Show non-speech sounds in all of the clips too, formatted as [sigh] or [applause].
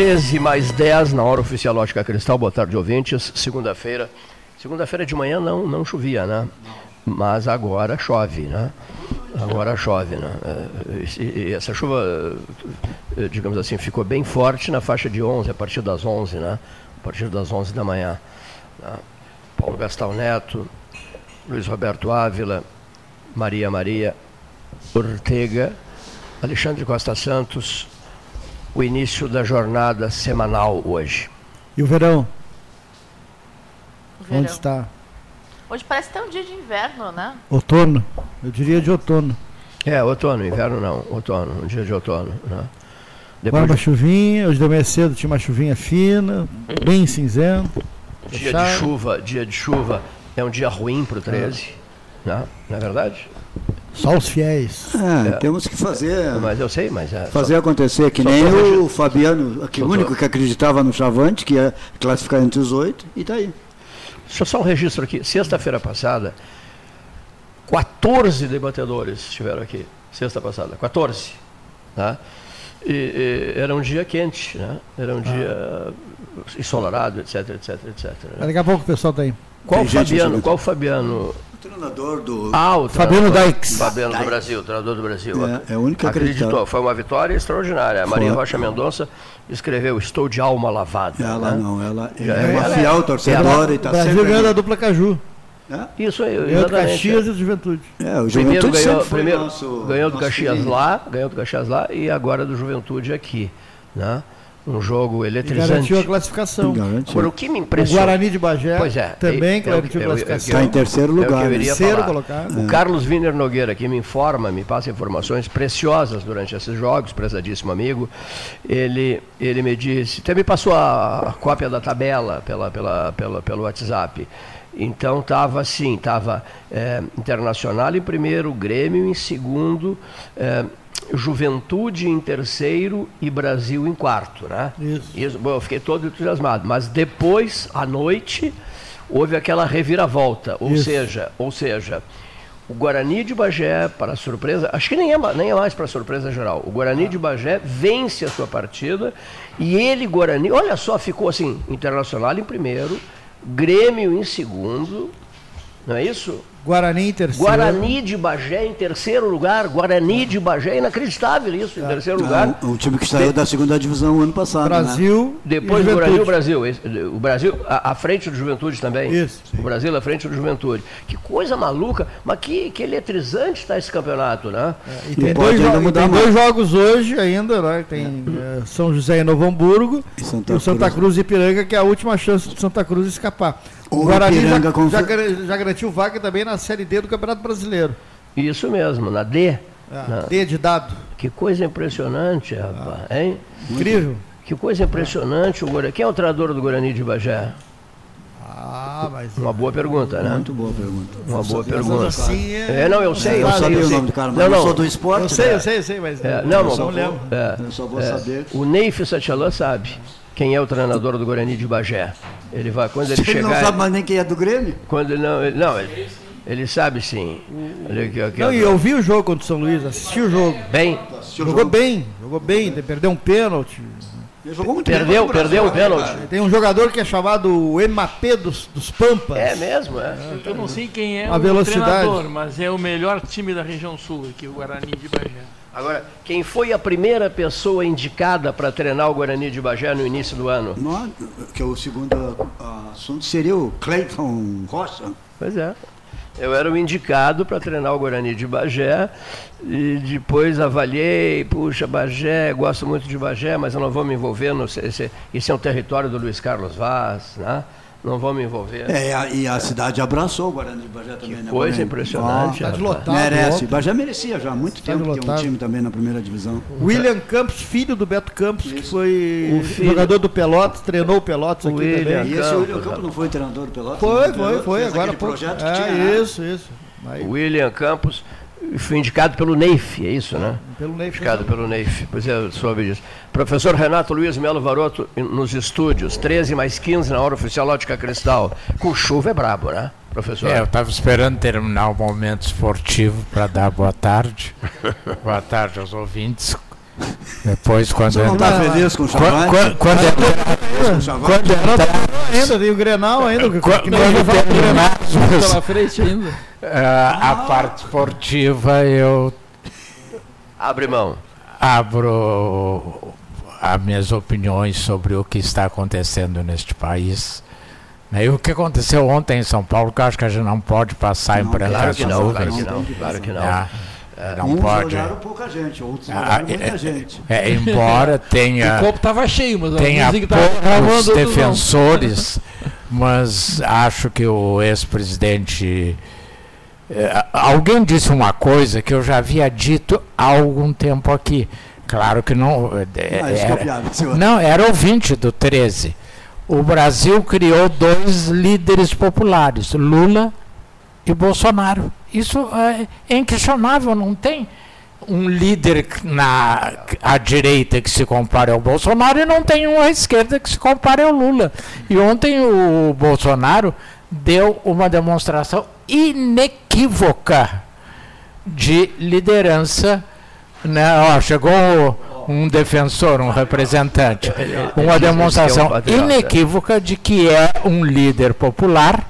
Treze mais dez na hora oficial Lógica Cristal. Boa tarde, ouvintes. Segunda-feira. Segunda-feira de manhã não, não chovia, né? Mas agora chove, né? Agora chove, né? É, e essa chuva, é, digamos assim, ficou bem forte na faixa de 11, a partir das 11, né? A partir das 11 da manhã. Né? Paulo Gastal Neto, Luiz Roberto Ávila, Maria Maria Ortega, Alexandre Costa Santos, o início da jornada semanal hoje. E o verão? O verão. Onde está? Hoje parece que é um dia de inverno, né? Outono? Eu diria de outono. É, outono, inverno não, outono, um dia de outono. Né? Agora uma chuvinha, hoje de manhã cedo tinha uma chuvinha fina, bem cinzento. Dia de chuva, dia de chuva é um dia ruim para o 13, né? não é verdade? Só os fiéis. É, temos que fazer, Mas eu sei, mas é. fazer só- acontecer, que nem o Fabiano, que o único que acreditava no Chavante, que ia classificar entre os oito, e tá aí. Deixa eu só um registro aqui. Sexta-feira passada, 14 debatedores estiveram aqui. Sexta passada, 14. Tá? E, e era um dia quente, né? Era um dia ensolarado, etc, etc, etc. né? Daqui a pouco o pessoal tá aí. Qual Tem gente Fabiano? Qual Fabiano? O treinador do. Ah, o Fabiano treinador- Dykes. Fabiano do Brasil, treinador do Brasil. É, é o único que Acreditou. acreditava. Foi uma vitória extraordinária. A Maria. Rocha Mendonça escreveu: Estou de alma lavada. Ela né? não, ela é é- uma ela fiel é- torcedora e está Brasil sempre. ganhou da dupla Caju. É? Isso aí, Ganhou do. Caxias e do Juventude. É, o Primeiro Juventude ganhou, sempre foi primeiro nosso, ganhou do nosso Caxias filhinho. lá, ganhou do Caxias lá e agora do Juventude aqui, né? Um jogo E eletrizante. garantiu a classificação. Garante. Agora o que me O impressionou Guarani de Bagé Pois é, também é- é o garantiu que- a é o- é o classificação. Está em terceiro É o lugar. iria Terceiro colocado. O Carlos Wiener Nogueira, que me informa, me passa informações preciosas durante esses jogos, prezadíssimo amigo, ele, ele me disse, até me passou a, a cópia da tabela pela, pela, pela, pelo WhatsApp. Então estava assim, estava Internacional em primeiro, Grêmio em segundo, eh, Juventude em terceiro e Brasil em quarto, né? Isso. bom, eu fiquei todo entusiasmado. Mas depois, à noite, houve aquela reviravolta. Ou Isso. seja, ou seja, o Guarani de Bagé, para surpresa, acho que nem é, nem é mais para surpresa geral. O Guarani de Bagé vence a sua partida e ele, Guarani, olha só, ficou assim, Internacional em primeiro, Grêmio em segundo, não é isso? Guarani em terceiro. Guarani de Bagé em terceiro lugar, Guarani de Bagé, inacreditável isso, em terceiro lugar. É, um, um time que saiu da segunda divisão ano passado. Né? Brasil. Depois e do o. Brasil. Esse- O Brasil, à à frente do Juventude também. Isso. O Brasil à frente do Juventude. Que coisa maluca, mas que, que eletrizante está esse campeonato, né? E E tem, pode dois, ainda jo- e mudar tem dois jogos hoje ainda, né? Tem eh, São José e Novo Hamburgo E Santa e o Santa Cruz. Cruz e Ipiranga, que é a última chance do Santa Cruz escapar. O Guarani já, já, já garantiu vaga também na Série D do Campeonato Brasileiro. Isso mesmo, na D. Ah, Na- D de dado. Que coisa impressionante, rapaz, hein? Incrível. Que coisa impressionante o Guarani. Quem é o treinador do Guarani de Bagé? Ah, mas. Uma boa pergunta, né? Muito boa pergunta. Uma boa pergunta. assim É, não, eu sei, eu Eu sei, sabia eu o sei. nome do cara, mas Não, eu não. sou do esporte. Eu sei, né? eu sei, eu sei, mas. É, eu não, só mas- lembro. é, Eu só vou é, saber. O Neif Satchalan sabe quem é o treinador do Guarani de Bagé. Ele vai, quando ele Ele chegar... não sabe mais nem quem é do Grêmio? Quando ele não, ele, não, ele, ele sabe sim. Ele, que- que- Não, e eu vi o jogo contra o São Luís, assisti o jogo. Bem, Jogou jogo? bem, jogou bem, perdeu um pênalti. Ele jogou muito bem Perdeu, o perdeu o Brasil, pênalti. Tem um jogador que é chamado o Mbappé dos, dos Pampas. É mesmo, é. Eu não sei quem é A o velocidade. treinador, mas é o melhor time da região sul aqui, o Guarani de Bagé. Agora, quem foi a primeira pessoa indicada para treinar o Guarani de Bagé no início do ano? Não, que é o segundo assunto seria o Cleiton Rocha. Pois é. Eu era o indicado para treinar o Guarani de Bagé e depois avaliei, puxa, Bagé, gosto muito de Bagé, mas eu não vou me envolver, no, esse, esse é um território do Luiz Carlos Vaz, né? Não vou me envolver. É, e a, e a cidade abraçou o Guarani de Bagé também, né? Coisa Guarani? impressionante. Ó, Tá de rapaz. lotado. merece. ontem. Bagé merecia já há muito Estádio tempo ter um lotado. time também na primeira divisão. William Campos, filho do Beto Campos, que Isso. foi O filho. jogador do Pelotas, treinou o Pelotas aqui William. também. E esse William Campos não foi treinador do Pelotas? Foi, foi, foi. Agora projeto que é, tinha, né? Isso, isso. Aí, William Campos foi indicado pelo Neif, é isso, né? pelo Ney Indicado pelo Neif, pois é, soube disso. Professor Renato Luiz Melo Varoto, nos estúdios, 13 mais 15 na hora oficial Ótica Cristal. Com chuva é brabo, né, professor? É, eu estava esperando terminar o momento esportivo para dar boa tarde. [laughs] boa tarde aos ouvintes. Depois, quando Você não está entrar- feliz com o Quando, Chavante? quando, quando entrar- Com o Chavante? quando entrar- ainda, tem o Grenal ainda. quando que nem eu falo do Grenal. terminarmos Pela frente ainda. ah, a parte esportiva, eu Abre mão. abro as minhas opiniões sobre o que está acontecendo neste país. né, E o que aconteceu ontem em São Paulo, que eu acho que a gente não pode passar em Não, Claro que não, claro nuvens. que não, claro que não. Não Uns pode. olharam pouca gente, outros Ah, olharam é- muita gente. É, embora [laughs] O tenha, copo tava cheio, mas tenha tava poucos defensores, [laughs] mas acho que o ex-presidente. Alguém disse uma coisa que eu já havia dito há algum tempo aqui. Claro que não. Ah, é era- não, era ouvinte do 13. O Brasil criou dois líderes populares, Lula e Bolsonaro. Isso é, é inquestionável, não tem um líder na à direita que se compare ao Bolsonaro e não tem um à esquerda que se compare ao Lula. E ontem o Bolsonaro deu uma demonstração inequívoca de liderança. Né? Ó, chegou um defensor, um representante, uma demonstração é patriota. inequívoca de que é um líder popular.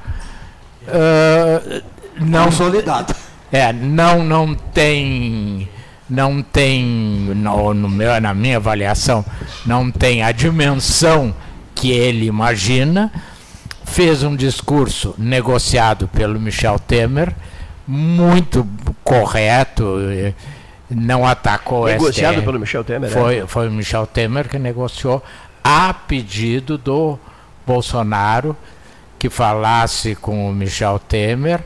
Ah, não Consolidado. é, não, não tem, não tem, no, no meu, na minha avaliação, não tem a dimensão que ele imagina. Fez um discurso negociado pelo Michel Temer, muito correto, eh, não atacou Negociado STF. pelo Michel Temer. né? Foi, foi o Michel Temer que negociou a pedido do Bolsonaro que falasse com o Michel Temer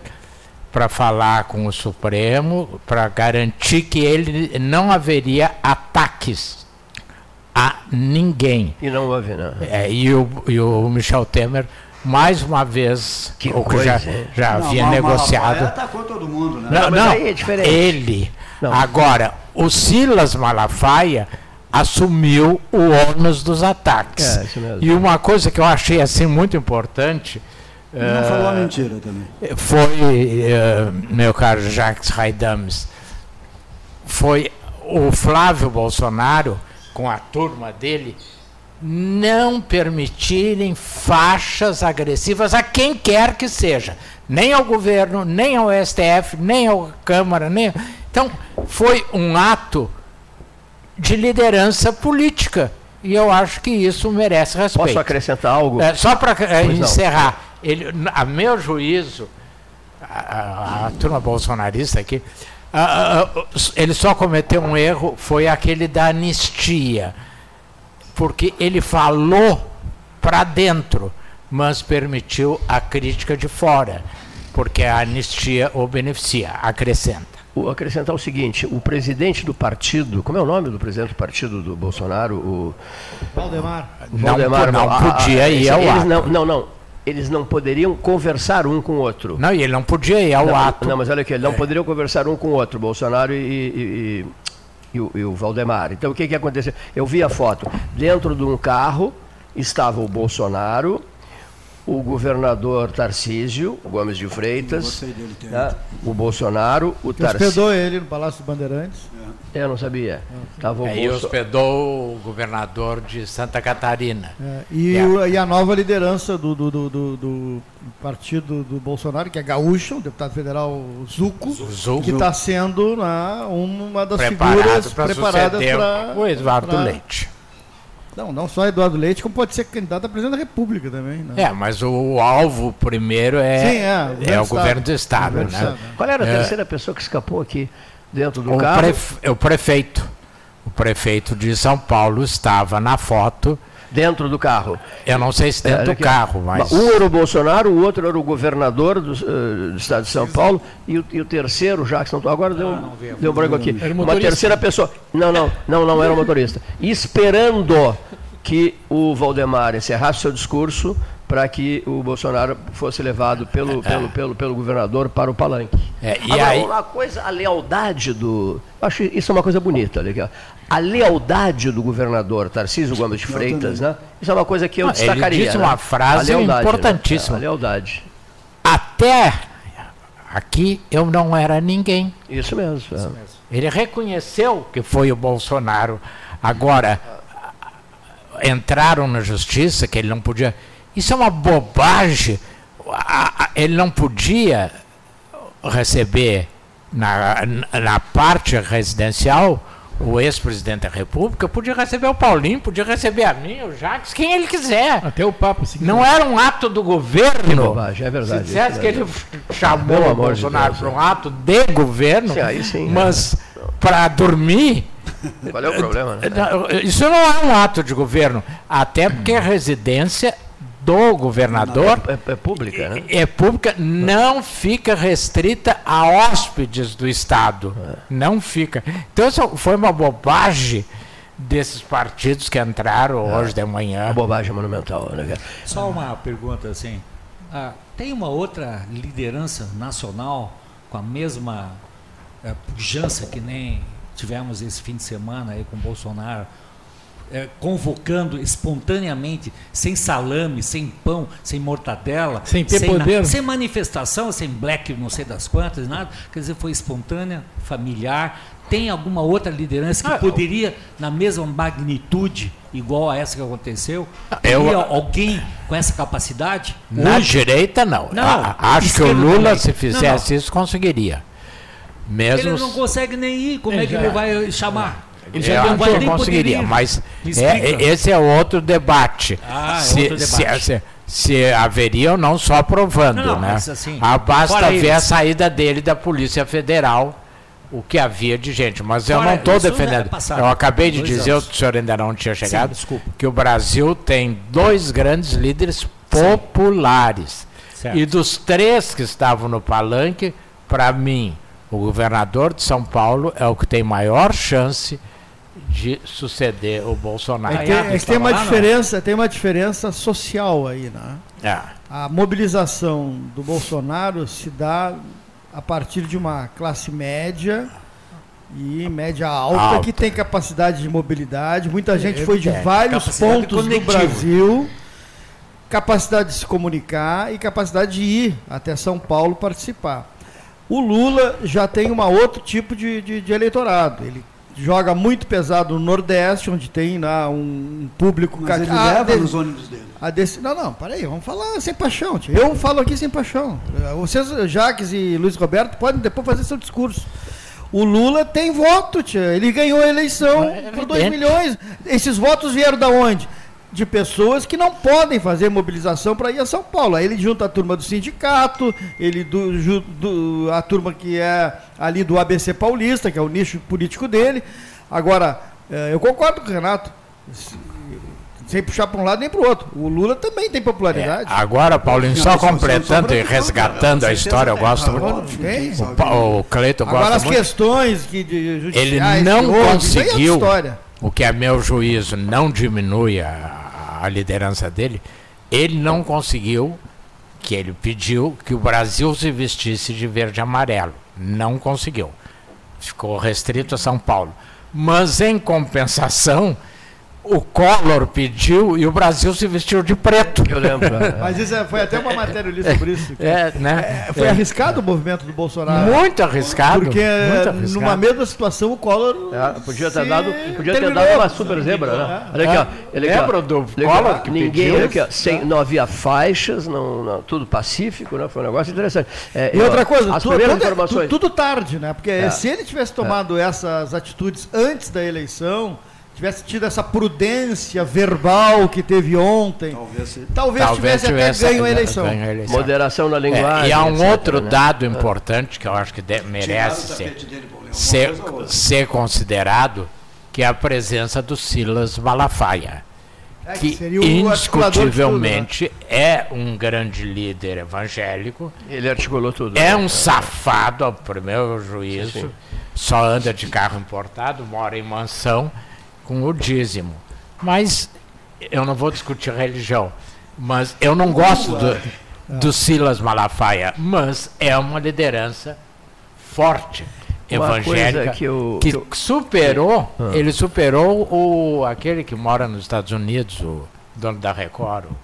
para falar com o Supremo para garantir que ele não haveria ataques a ninguém. E não houve, né? É, e, o, e o Michel Temer, mais uma vez, Que o que já, já Não, havia mas negociado. Malafaia atacou todo mundo, né? Não, Não, mas não, aí é diferente. ele. Não. Agora, o Silas Malafaia assumiu o ônus dos ataques. É, isso mesmo. E uma coisa que eu achei assim muito importante Não eh, falou a mentira também. foi, eh, meu caro Jacques Raidames, foi o Flávio Bolsonaro, com a turma dele, não permitirem faixas agressivas a quem quer que seja, nem ao governo, nem ao STF, nem à Câmara, nem. Então, foi um ato de liderança política. E eu acho que isso merece respeito. Posso acrescentar algo? É, só para não. encerrar, ele, a meu juízo, a, a- a turma bolsonarista aqui, a- ele só cometeu um erro, foi aquele da anistia. Porque ele falou para dentro, mas permitiu a crítica de fora. Porque a anistia o beneficia, acrescenta. O- acrescentar o seguinte: o presidente do partido, como é o nome do presidente do partido do Bolsonaro? O Valdemar. o Não, Valdemar, não a- podia ir esse- ao eles ato. não, não, não. Eles não poderiam conversar um com o outro. Não, e ele não podia ir ao não, ato. não, mas olha aqui, eles não poderiam conversar um com o outro, Bolsonaro e, e- e- e o, e o Valdemar. Então o que, que aconteceu? Eu vi a foto. Dentro de um carro estava o Bolsonaro, o governador Tarcísio Gomes de Freitas, dele né, o Bolsonaro, o Tarcísio. hospedou ele no Palácio dos Bandeirantes. Eu não sabia. Tava o Aí Bolso- hospedou o governador de Santa Catarina. É, e, É. o- e a nova liderança do, do, do, do- do partido do Bolsonaro, que é Gaúcho, o deputado federal Zuco, que está sendo né, uma das Preparado figuras para preparadas para. o Eduardo Leite. Não, não só Eduardo Leite, como pode ser candidato a presidente da República também. Né? É, mas o, o alvo primeiro é, Sim, é, o governo é do o Estado. governo do Estado, Governo do né? Estado. Qual era a É. terceira pessoa que escapou aqui dentro do O, carro? pref- o prefeito. O prefeito de São Paulo estava na foto. Dentro do carro. Eu não sei se dentro É, do carro, mas. Um era o Bolsonaro, o outro era o governador do, eh, do estado de São Paulo e o, e o terceiro, já que não agora deu, um- deu um branco aqui. Uma terceira pessoa. Não, não, não, não era o motorista. Esperando que o Valdemar encerrasse seu discurso para que o Bolsonaro fosse levado pelo, pelo, pelo, pelo governador para o palanque. É, e Agora, aí- uma coisa, a lealdade do. Acho isso é uma coisa bonita, legal. A lealdade do governador Tarcísio Gomes de Freitas, né? Isso é uma coisa que eu Não, ele destacaria. disse né? uma frase A lealdade, né? importantíssima. A lealdade. Até aqui eu não era ninguém. Isso mesmo. é. Ele reconheceu que foi o Bolsonaro. Agora, entraram na justiça que ele não podia. Isso é uma bobagem. Ele não podia receber na, na parte residencial o ex-presidente da República, podia receber o Paulinho, podia receber a mim, o Jacques, quem ele quiser. Até o Papa, se Não era um ato do governo. bobagem, é verdade, Se dissesse isso que é ele chamou Pelo o de Bolsonaro Deus, para um é. ato de governo, Sim, aí sim, é. mas para dormir, Qual é o problema, né? isso não é um ato de governo. Até porque a residência do governador É, é pública, né? é pública, não fica restrita a hóspedes do Estado. Não fica. Então, isso foi uma bobagem desses partidos que entraram hoje de manhã. Uma bobagem monumental, né? cara? Só uma pergunta assim. Ah, tem uma outra liderança nacional com a mesma eh, pujança que nem tivemos esse fim de semana aí com o Bolsonaro, eh, convocando espontaneamente, sem salame, sem pão, sem mortadela, Sem ter na- poder. sem manifestação, sem black não sei das quantas, nada. Quer dizer, foi espontânea, familiar. Tem alguma outra liderança que Ah, poderia, na mesma magnitude, igual a essa que aconteceu, Eu- teria alguém com essa capacidade? Na Hoje, direita, não. Não, A- acho que o Lula, também. se fizesse isso, conseguiria. Mesmo ele não consegue nem ir, como Ele é que já- ele vai chamar? Ele Eu já vai eu nem conseguiria, mas é- esse é outro debate. Ah, é se, outro se- debate. se- se haveria ou não só aprovando, Não, não, né? assim, ah, basta ver a saída dele da Polícia Federal, o que havia de gente. Mas eu Fora não estou defendendo. é passado. eu acabei de dizer, anos. o senhor ainda não tinha chegado, desculpa. que o Brasil tem dois grandes líderes populares. Certo. E dos três que estavam no palanque, para mim, o governador de São Paulo é o que tem maior chance de suceder o Bolsonaro. É que, tem- é que tem uma lá, não? diferença, tem uma diferença social aí, né? É. A mobilização do Bolsonaro se dá a partir de uma classe média e média alta, Alta. que tem capacidade de mobilidade. Muita gente foi de é, vários pontos do. Brasil, capacidade de se comunicar e capacidade de ir até São Paulo participar. O Lula já tem uma outro tipo de, de, de eleitorado. Ele joga muito pesado no Nordeste, onde tem lá um, um público Mas ele Ah, leva de- nos ônibus dele. a desse... Não, não, peraí, vamos falar sem paixão. Tia. Eu falo aqui sem paixão. Eh, Vocês, Jaques e Luiz Roberto, podem depois fazer seu discurso. O Lula tem voto, tia. Ele ganhou a eleição É por 2 evidente. milhões. Esses votos vieram da onde? De pessoas que não podem fazer mobilização para ir a São Paulo. Aí ele junta a turma do sindicato, ele do, ju- do- a turma que é ali do ABC Paulista, que é o nicho político dele. Agora, eh, eu concordo com o Renato sem puxar para um lado nem para o outro. O Lula também tem É, popularidade. agora, Paulinho, só completando e resgatando a história, eu gosto muito. Agora. O, o Cleiton Agora gosta as muito. questões que de judiciais Ele não que houve, é conseguiu, o que a meu juízo não diminui a, a liderança dele, ele não conseguiu, que ele pediu, que o Brasil se vestisse de verde e amarelo. Não conseguiu. Ficou restrito a São Paulo. Mas, em compensação, o Collor pediu e o Brasil se vestiu de preto. Eu lembro. é. [laughs] Mas isso é- foi até uma matéria ali sobre isso. É, né? É, foi É. arriscado o movimento do Bolsonaro. Muito arriscado. Porque muito arriscado. numa mesma situação o Collor. É, podia ter se dado, podia ter dado uma super zebra, né? Olha aqui, ó. Ó. Lembra do Olha aqui, ó. Collor que Ninguém, pediu? aqui, ó, sem, não havia faixas, não, não- tudo pacífico, né? Foi um negócio interessante. É, E outra coisa, as tu- primeiras tudo, informações. tu- tudo tarde, né? Porque É. se ele tivesse tomado essas atitudes antes da eleição, tivesse tido essa prudência verbal que teve ontem, Talvez talvez, Talvez tivesse, tivesse até ganho a eleição. ganho a eleição. Moderação na É, linguagem. e há um etc, outro né? dado importante que eu acho que de- merece ser, dele, é ser, ser considerado, que é a presença do Silas Malafaia, É, que seria o articulador de tudo, né? indiscutivelmente é um grande líder evangélico, Ele articulou tudo. é né? um safado, ao meu juízo, Sim. só anda de carro importado, mora em mansão com o dízimo. Mas eu não vou discutir religião, mas eu não gosto do, do Silas Malafaia, mas é uma liderança forte, evangélica, que eu- que que superou, Ah. ele superou o, aquele que mora nos Estados Unidos, o dono da Record, o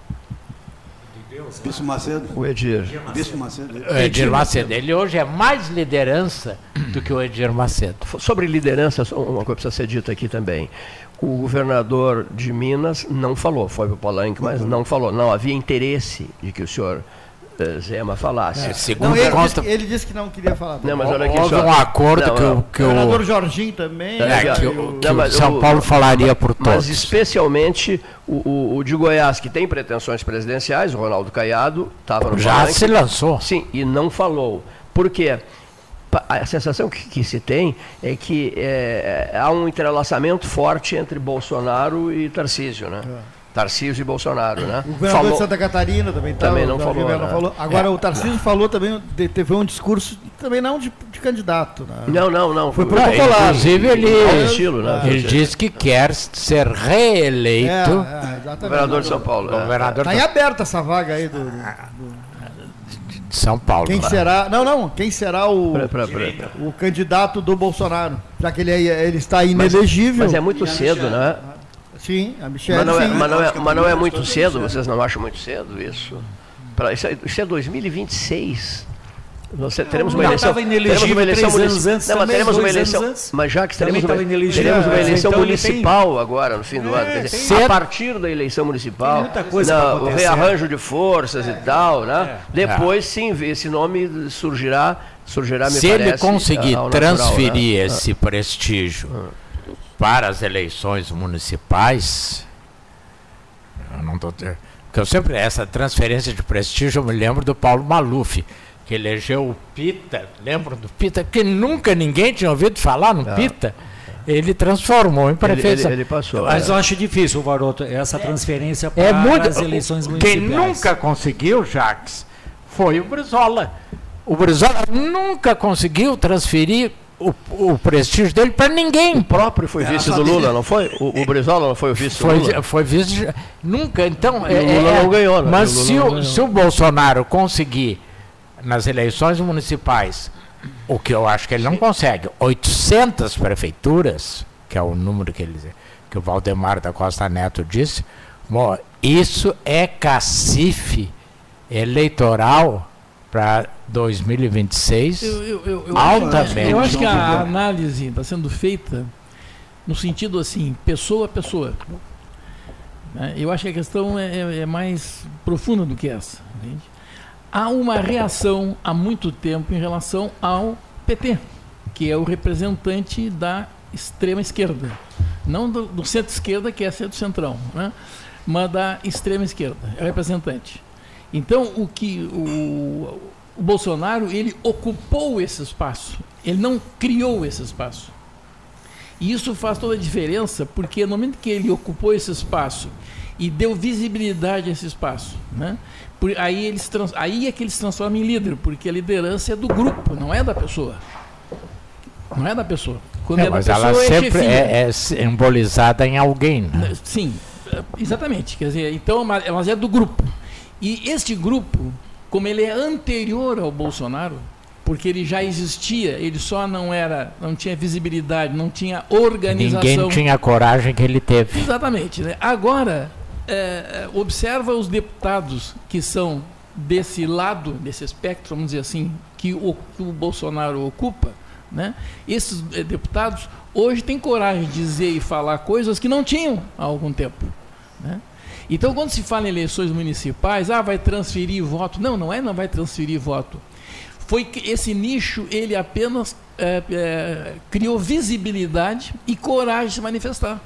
Bispo Macedo. O Edir. Bispo Macedo. o Edir Macedo. Ele hoje é mais liderança do que o Edir Macedo. Sobre liderança, uma coisa precisa ser dita aqui também. O governador de Minas não falou, foi para o Palanque, mas não falou. Não havia interesse de que o senhor eh, Zema falasse. Segundo Não, ele, consta, disse, ele disse que não queria falar. Não, mas olha aqui houve só. um acordo Não, que, que o governador Jorginho também. É, que o- que Não, o mas São o- Paulo falaria por Mas todos. especialmente o, o- o de Goiás, que tem pretensões presidenciais, o Ronaldo Caiado, estava no Já Palanque. se lançou. Sim, e não falou. Por quê? A sensação que, que se tem é que é, há um entrelaçamento forte entre Bolsonaro e Tarcísio, né? Tarcísio e Bolsonaro, né? O governador Falou- de Santa Catarina também, tá, Também não falou, né? falou. Agora o Tarcísio falou também, de- teve um discurso também não de, de candidato. Né? Não, não, não. Foi protocolar. inclusive ele, Ao estilo, né? ele diz que quer ser É, reeleito é, exatamente. governador de São Paulo. é. governador Tá em aberto essa vaga aí do. de São Paulo. Quem será. Não, não. Quem será o, Pra- pra- pra- o candidato do Bolsonaro? Já que ele, é- ele está inelegível. Mas é muito cedo, né? Sim, a Michelle. Mas não é, mas não é, mas não é muito cedo, vocês não acham muito cedo isso? Pra, isso, é, isso é 2026. Nós teremos uma eleição. estava Teremos inelegível uma eleição antes Não, teremos uma eleição. Mas já que teremos uma, teremos uma é, eleição então ele municipal agora, no fim do ano. Quer dizer, Tem- a partir da eleição municipal, Tem muita coisa na- pra o rearranjo de forças e tal, né? É. Depois sim, esse nome surgirá, surgirá me Se ele parece, conseguir ao natural, transferir né? esse prestígio para as eleições municipais, eu não tô, porque eu sempre essa transferência de prestígio eu me lembro do Paulo Maluf, que elegeu o Pita, lembram do Pita, que nunca ninguém tinha ouvido falar no Pita. Ele transformou em Ele, prefeito. ele, ele passou. Mas é. eu acho difícil, Varoto, essa transferência para É muito. as eleições Quem municipais. nunca conseguiu, Jacques, foi o Brizola. O Brizola nunca conseguiu transferir o, o prestígio dele para ninguém. O próprio foi vice do Lula, não foi? O, o Brizola não foi o vice do Lula? Foi, foi vice. Nunca, então. E o Lula não ganhou, né? Mas o se não o, ganhou. se o Bolsonaro conseguir, nas eleições municipais, o que eu acho que ele não consegue, 800 prefeituras, que é o número que, ele, que o Valdemar da Costa Neto disse, bom, isso é cacife eleitoral para 2026. Eu, eu, eu, eu Altamente. acho, eu acho que a análise está sendo feita no sentido assim, pessoa a pessoa. né? Eu acho que a questão é, é- é mais profunda do que essa. entende? Há uma reação há muito tempo em relação ao PT, que é o representante da extrema esquerda. Não do, do centro-esquerda, que é ser do centrão, né? mas da extrema esquerda, é o representante. Então, o que o, o Bolsonaro, ele ocupou esse espaço, ele não criou esse espaço. E isso faz toda a diferença, porque no momento que ele ocupou esse espaço e deu visibilidade a esse espaço, né? Por, aí, ele se trans, aí é que ele se transforma em líder, porque a liderança é do grupo, não é da pessoa. Não é da pessoa. Quando é, É, da mas pessoa, ela é sempre é, é simbolizada em alguém. né? Sim, é, exatamente. Quer dizer, então, mas mas é do grupo. E este grupo, como ele é anterior ao Bolsonaro, porque ele já existia, ele só não era, não tinha visibilidade, não tinha organização. Ninguém tinha a coragem que ele teve. Exatamente. Né? Agora, é, observa os deputados que são desse lado, desse espectro, vamos dizer assim, que o, que o Bolsonaro ocupa, né? esses eh, deputados hoje têm coragem de dizer e falar coisas que não tinham há algum tempo. Né? Então, quando se fala em eleições municipais, ah, vai transferir voto. Não, não é não vai transferir voto. Foi que esse nicho, ele apenas é, é, criou visibilidade e coragem de se manifestar.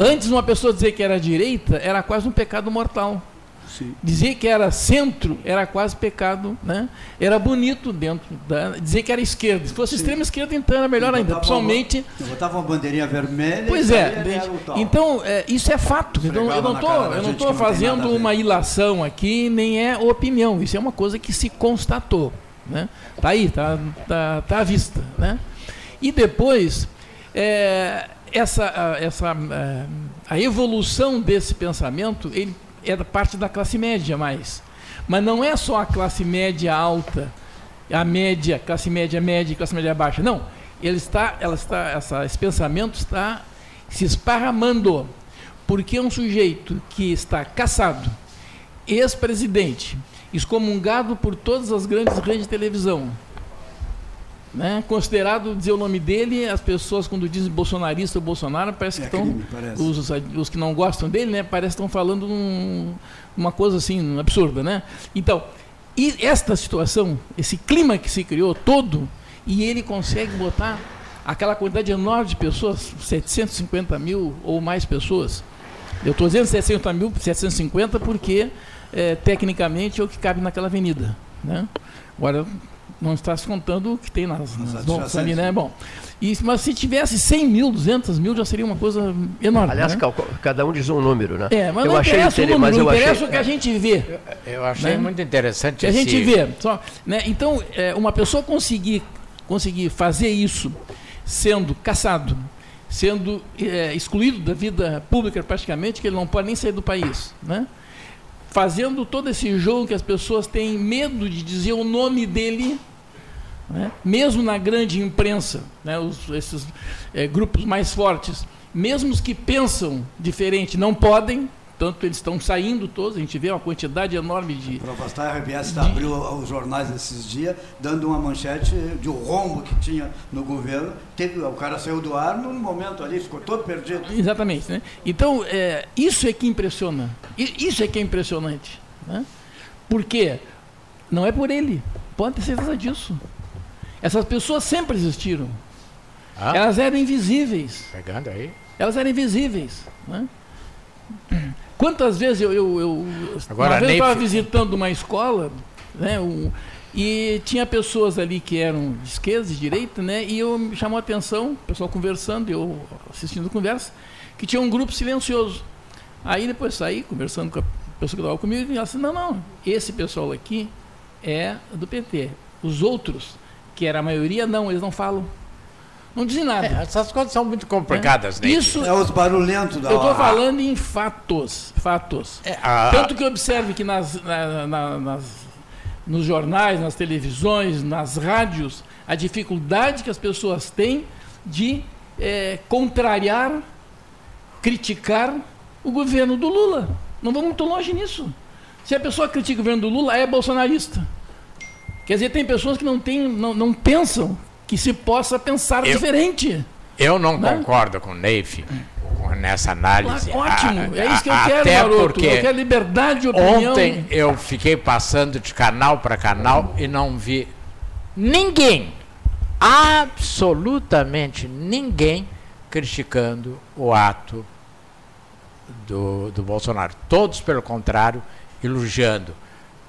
Antes, uma pessoa dizer que era direita era quase um pecado mortal. Sim. Dizer que era centro era quase pecado, né? Era bonito dentro da. Dizer que era esquerda. Se fosse extrema esquerda, então era melhor ainda. Principalmente. uma- botava uma bandeirinha vermelha. Pois é, então é, isso é fato. Então, eu não estou fazendo uma ilação aqui, nem é opinião. Isso é uma coisa que se constatou. Né? Tá aí, tá, tá, tá à vista. Né? E depois, é, essa, a, essa, é, a evolução desse pensamento ele é da parte da classe média mais. Mas não é só a classe média alta, a média, classe média média e classe média baixa. Não. Ele está, ela está, essa, esse pensamento está se esparramando. Porque é um sujeito que está caçado, ex-presidente, excomungado por todas as grandes redes de televisão, né? considerado dizer o nome dele, as pessoas quando dizem bolsonarista ou Bolsonaro, parece É que estão. crime, parece. Os, os que não gostam dele, né? Parece que estão falando um- uma coisa assim absurda, né? Então, e esta situação, esse clima que se criou todo, e ele consegue botar aquela quantidade enorme de pessoas, 750 mil ou mais pessoas. Eu estou dizendo 750 mil, 750 porque eh, tecnicamente é o que cabe naquela avenida, né? Agora não está se contando o que tem nas, nas voltas ali, né? Bom, e, mas se tivesse 100 mil, 200 mil, já seria uma coisa enorme. Aliás, né? cada um diz um número, né? É, mas eu não achei interessa o número, mas eu não interessa achei- o que a gente vê. Eu achei Né? muito interessante Que a gente vê. Só, né? Então, é, uma pessoa conseguir, conseguir fazer isso sendo caçado, sendo é, excluído da vida pública praticamente, que ele não pode nem sair do país, né? Fazendo todo esse jogo que as pessoas têm medo de dizer o nome dele, né? mesmo na grande imprensa, né? Os- esses é, grupos mais fortes, mesmo os que pensam diferente não podem, tanto eles estão saindo todos, a gente vê uma quantidade enorme de, O Provastar RBS abriu os jornais esses dias, dando uma manchete de um rombo que tinha no governo. Teve, o cara saiu do ar num momento ali, ficou todo perdido. Exatamente. Né? Então, é, isso é que impressiona. Isso é que é impressionante. Né? Por quê? Não é por ele. Pode ter certeza disso. Essas pessoas sempre existiram. Ah, Elas eram invisíveis. Pegando aí. Elas eram invisíveis. Né? Quantas vezes eu, eu, eu Agora, uma vez eu Ney- estava visitando uma escola, né, um- e tinha pessoas ali que eram de esquerda, de direita, né, e eu me chamou a atenção, o pessoal conversando, eu assistindo a conversa, que tinha um grupo silencioso. Aí depois saí conversando com a pessoa que estava comigo e ela disse, não, não, esse pessoal aqui é do PT. Os outros, que era a maioria, não, eles não falam. Não dizem nada. É, essas coisas são muito complicadas, né? Isso, É os barulhentos da eu estou falando em fatos. Fatos. É, a- Tanto que observe que nas, na- na- nas- nos jornais, nas televisões, nas rádios, a dificuldade que as pessoas têm de eh, contrariar, criticar o governo do Lula. Não vamos muito longe nisso. Se a pessoa critica o governo do Lula, é bolsonarista. Quer dizer, tem pessoas que não, têm, não, não pensam que se possa pensar Eu- diferente. Eu não Né? concordo com o Neif nessa análise. Claro, ótimo, é isso que eu a- quero, Até garoto. porque Eu quero liberdade de opinião. ontem eu fiquei passando de canal para canal e não vi ninguém, absolutamente ninguém, criticando o ato do, do Bolsonaro. Todos, pelo contrário, elogiando.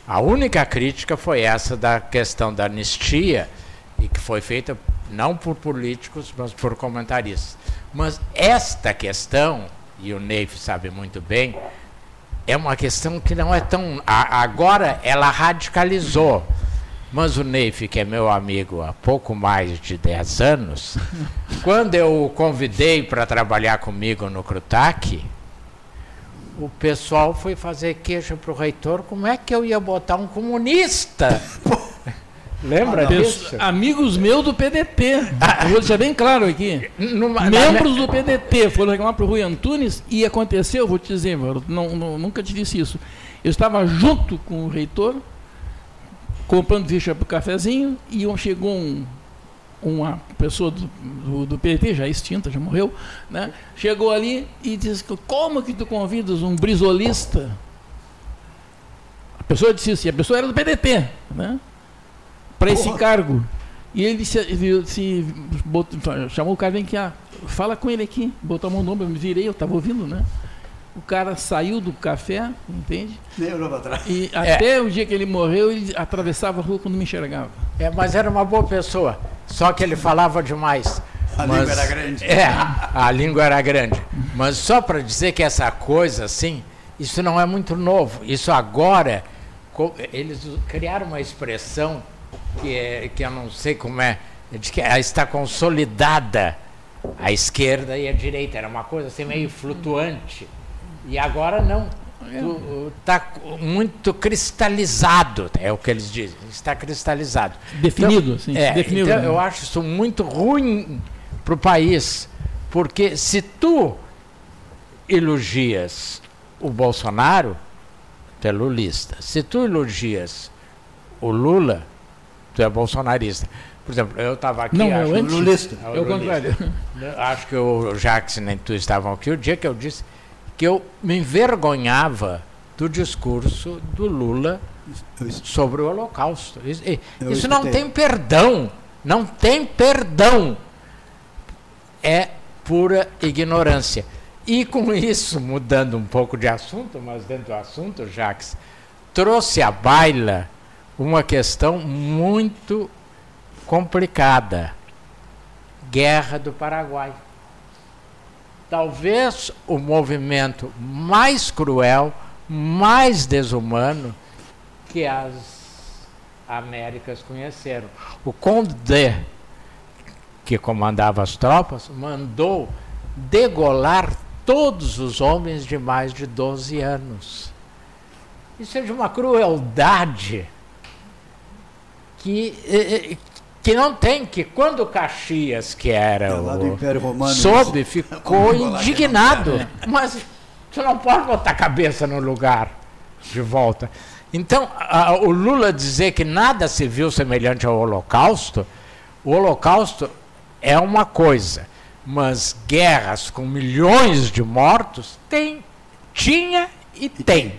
A única crítica foi essa da questão da anistia, e que foi feita não por políticos, mas por comentaristas. Mas esta questão, e o Neif sabe muito bem, é uma questão que não é tão. a- agora ela radicalizou. Mas o Neif, que é meu amigo há pouco mais de 10 anos, [laughs] quando eu o convidei para trabalhar comigo no Crutac, o pessoal foi fazer queixa para o reitor, como é que eu ia botar um comunista [laughs] Lembra Ah, disso? Amigos meus do PDT. Eu vou deixar bem claro aqui. Numa- Membros do PDT foram reclamar para o Rui Antunes e aconteceu, vou te dizer, Mauro, não, não- nunca te disse isso. Eu estava junto com o reitor, comprando ficha para o cafezinho, e um- chegou um- uma pessoa do, do, do PDT, já extinta, já morreu, né? chegou ali e disse: Como que tu convidas um brisolista? A pessoa disse isso, e a pessoa era do PDT, né? Para esse cargo. E ele se, se botou- chamou o cara, vem aqui, ah, fala com ele aqui, botou a mão no ombro, eu me virei, eu estava ouvindo, né? O cara saiu do café, entende? Nem olhou para trás. E até o dia que ele morreu, ele atravessava a rua quando me enxergava. É, mas era uma boa pessoa, só que ele falava demais. A Mas- língua era grande. É, a língua era grande. Mas só para dizer que essa coisa, assim, isso não é muito novo. Isso agora, eles criaram uma expressão que, é, que eu não sei como é, de que está consolidada a esquerda e a direita. Era uma coisa assim meio flutuante. E agora não. Está muito cristalizado, é o que eles dizem. Está cristalizado. Definido, assim, É, definiu, então né? eu acho isso muito ruim para o país, porque se tu elogias o Bolsonaro, tu é lulista. Se tu elogias o Lula, tu é bolsonarista. Por exemplo, eu estava aqui. Não, acho, eu antes. Lulista. É o É contrário. Acho que o Jackson nem tu estavam aqui o dia que eu disse que eu me envergonhava do discurso do Lula Eu sobre o Holocausto. Isso, e- Eu isso não tem perdão. Não tem perdão. É pura ignorância. E com isso, mudando um pouco de assunto, mas dentro do assunto, Jacques, trouxe à baila uma questão muito complicada. Guerra do Paraguai. Talvez o movimento mais cruel, mais desumano que as Américas conheceram. O Conde, que comandava as tropas, mandou degolar todos os homens de mais de 12 anos. Isso é de uma crueldade que, eh, eh, que não tem, que quando Caxias, que era É lá do o, Império Romano. soube, ficou [laughs] indignado. não quero. Mas tu não pode botar a cabeça no lugar de volta. Então, a- o Lula dizer que nada se viu semelhante ao Holocausto, o Holocausto é uma coisa, mas guerras com milhões de mortos tem, tinha e tem.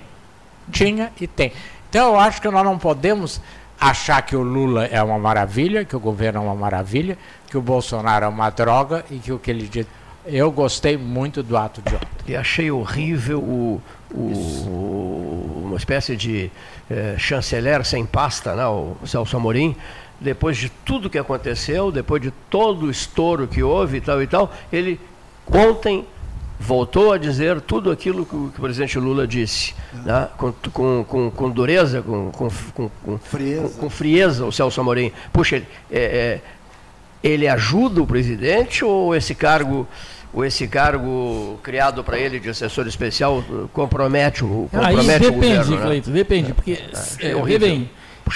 Tinha e tem. Então, eu acho que nós não podemos achar que o Lula é uma maravilha, que o governo é uma maravilha, que o Bolsonaro é uma droga e que o que ele diz. Eu gostei muito do ato de ontem. E achei horrível o, o- uma espécie de eh, chanceler sem pasta, né, o Celso Amorim, depois de tudo que aconteceu, depois de todo o estouro que houve e tal e tal, ele ontem voltou a dizer tudo aquilo que o, que o presidente Lula disse, né, com, com, com, com dureza, com, com, com, com, Frieza. com- com frieza, o Celso Amorim. Puxa, ele, é, é, ele ajuda o presidente ou esse cargo ou esse cargo criado para ele de assessor especial compromete o Aí compromete o depende, governo, né? Cleito, depende, porque é é, vê bem,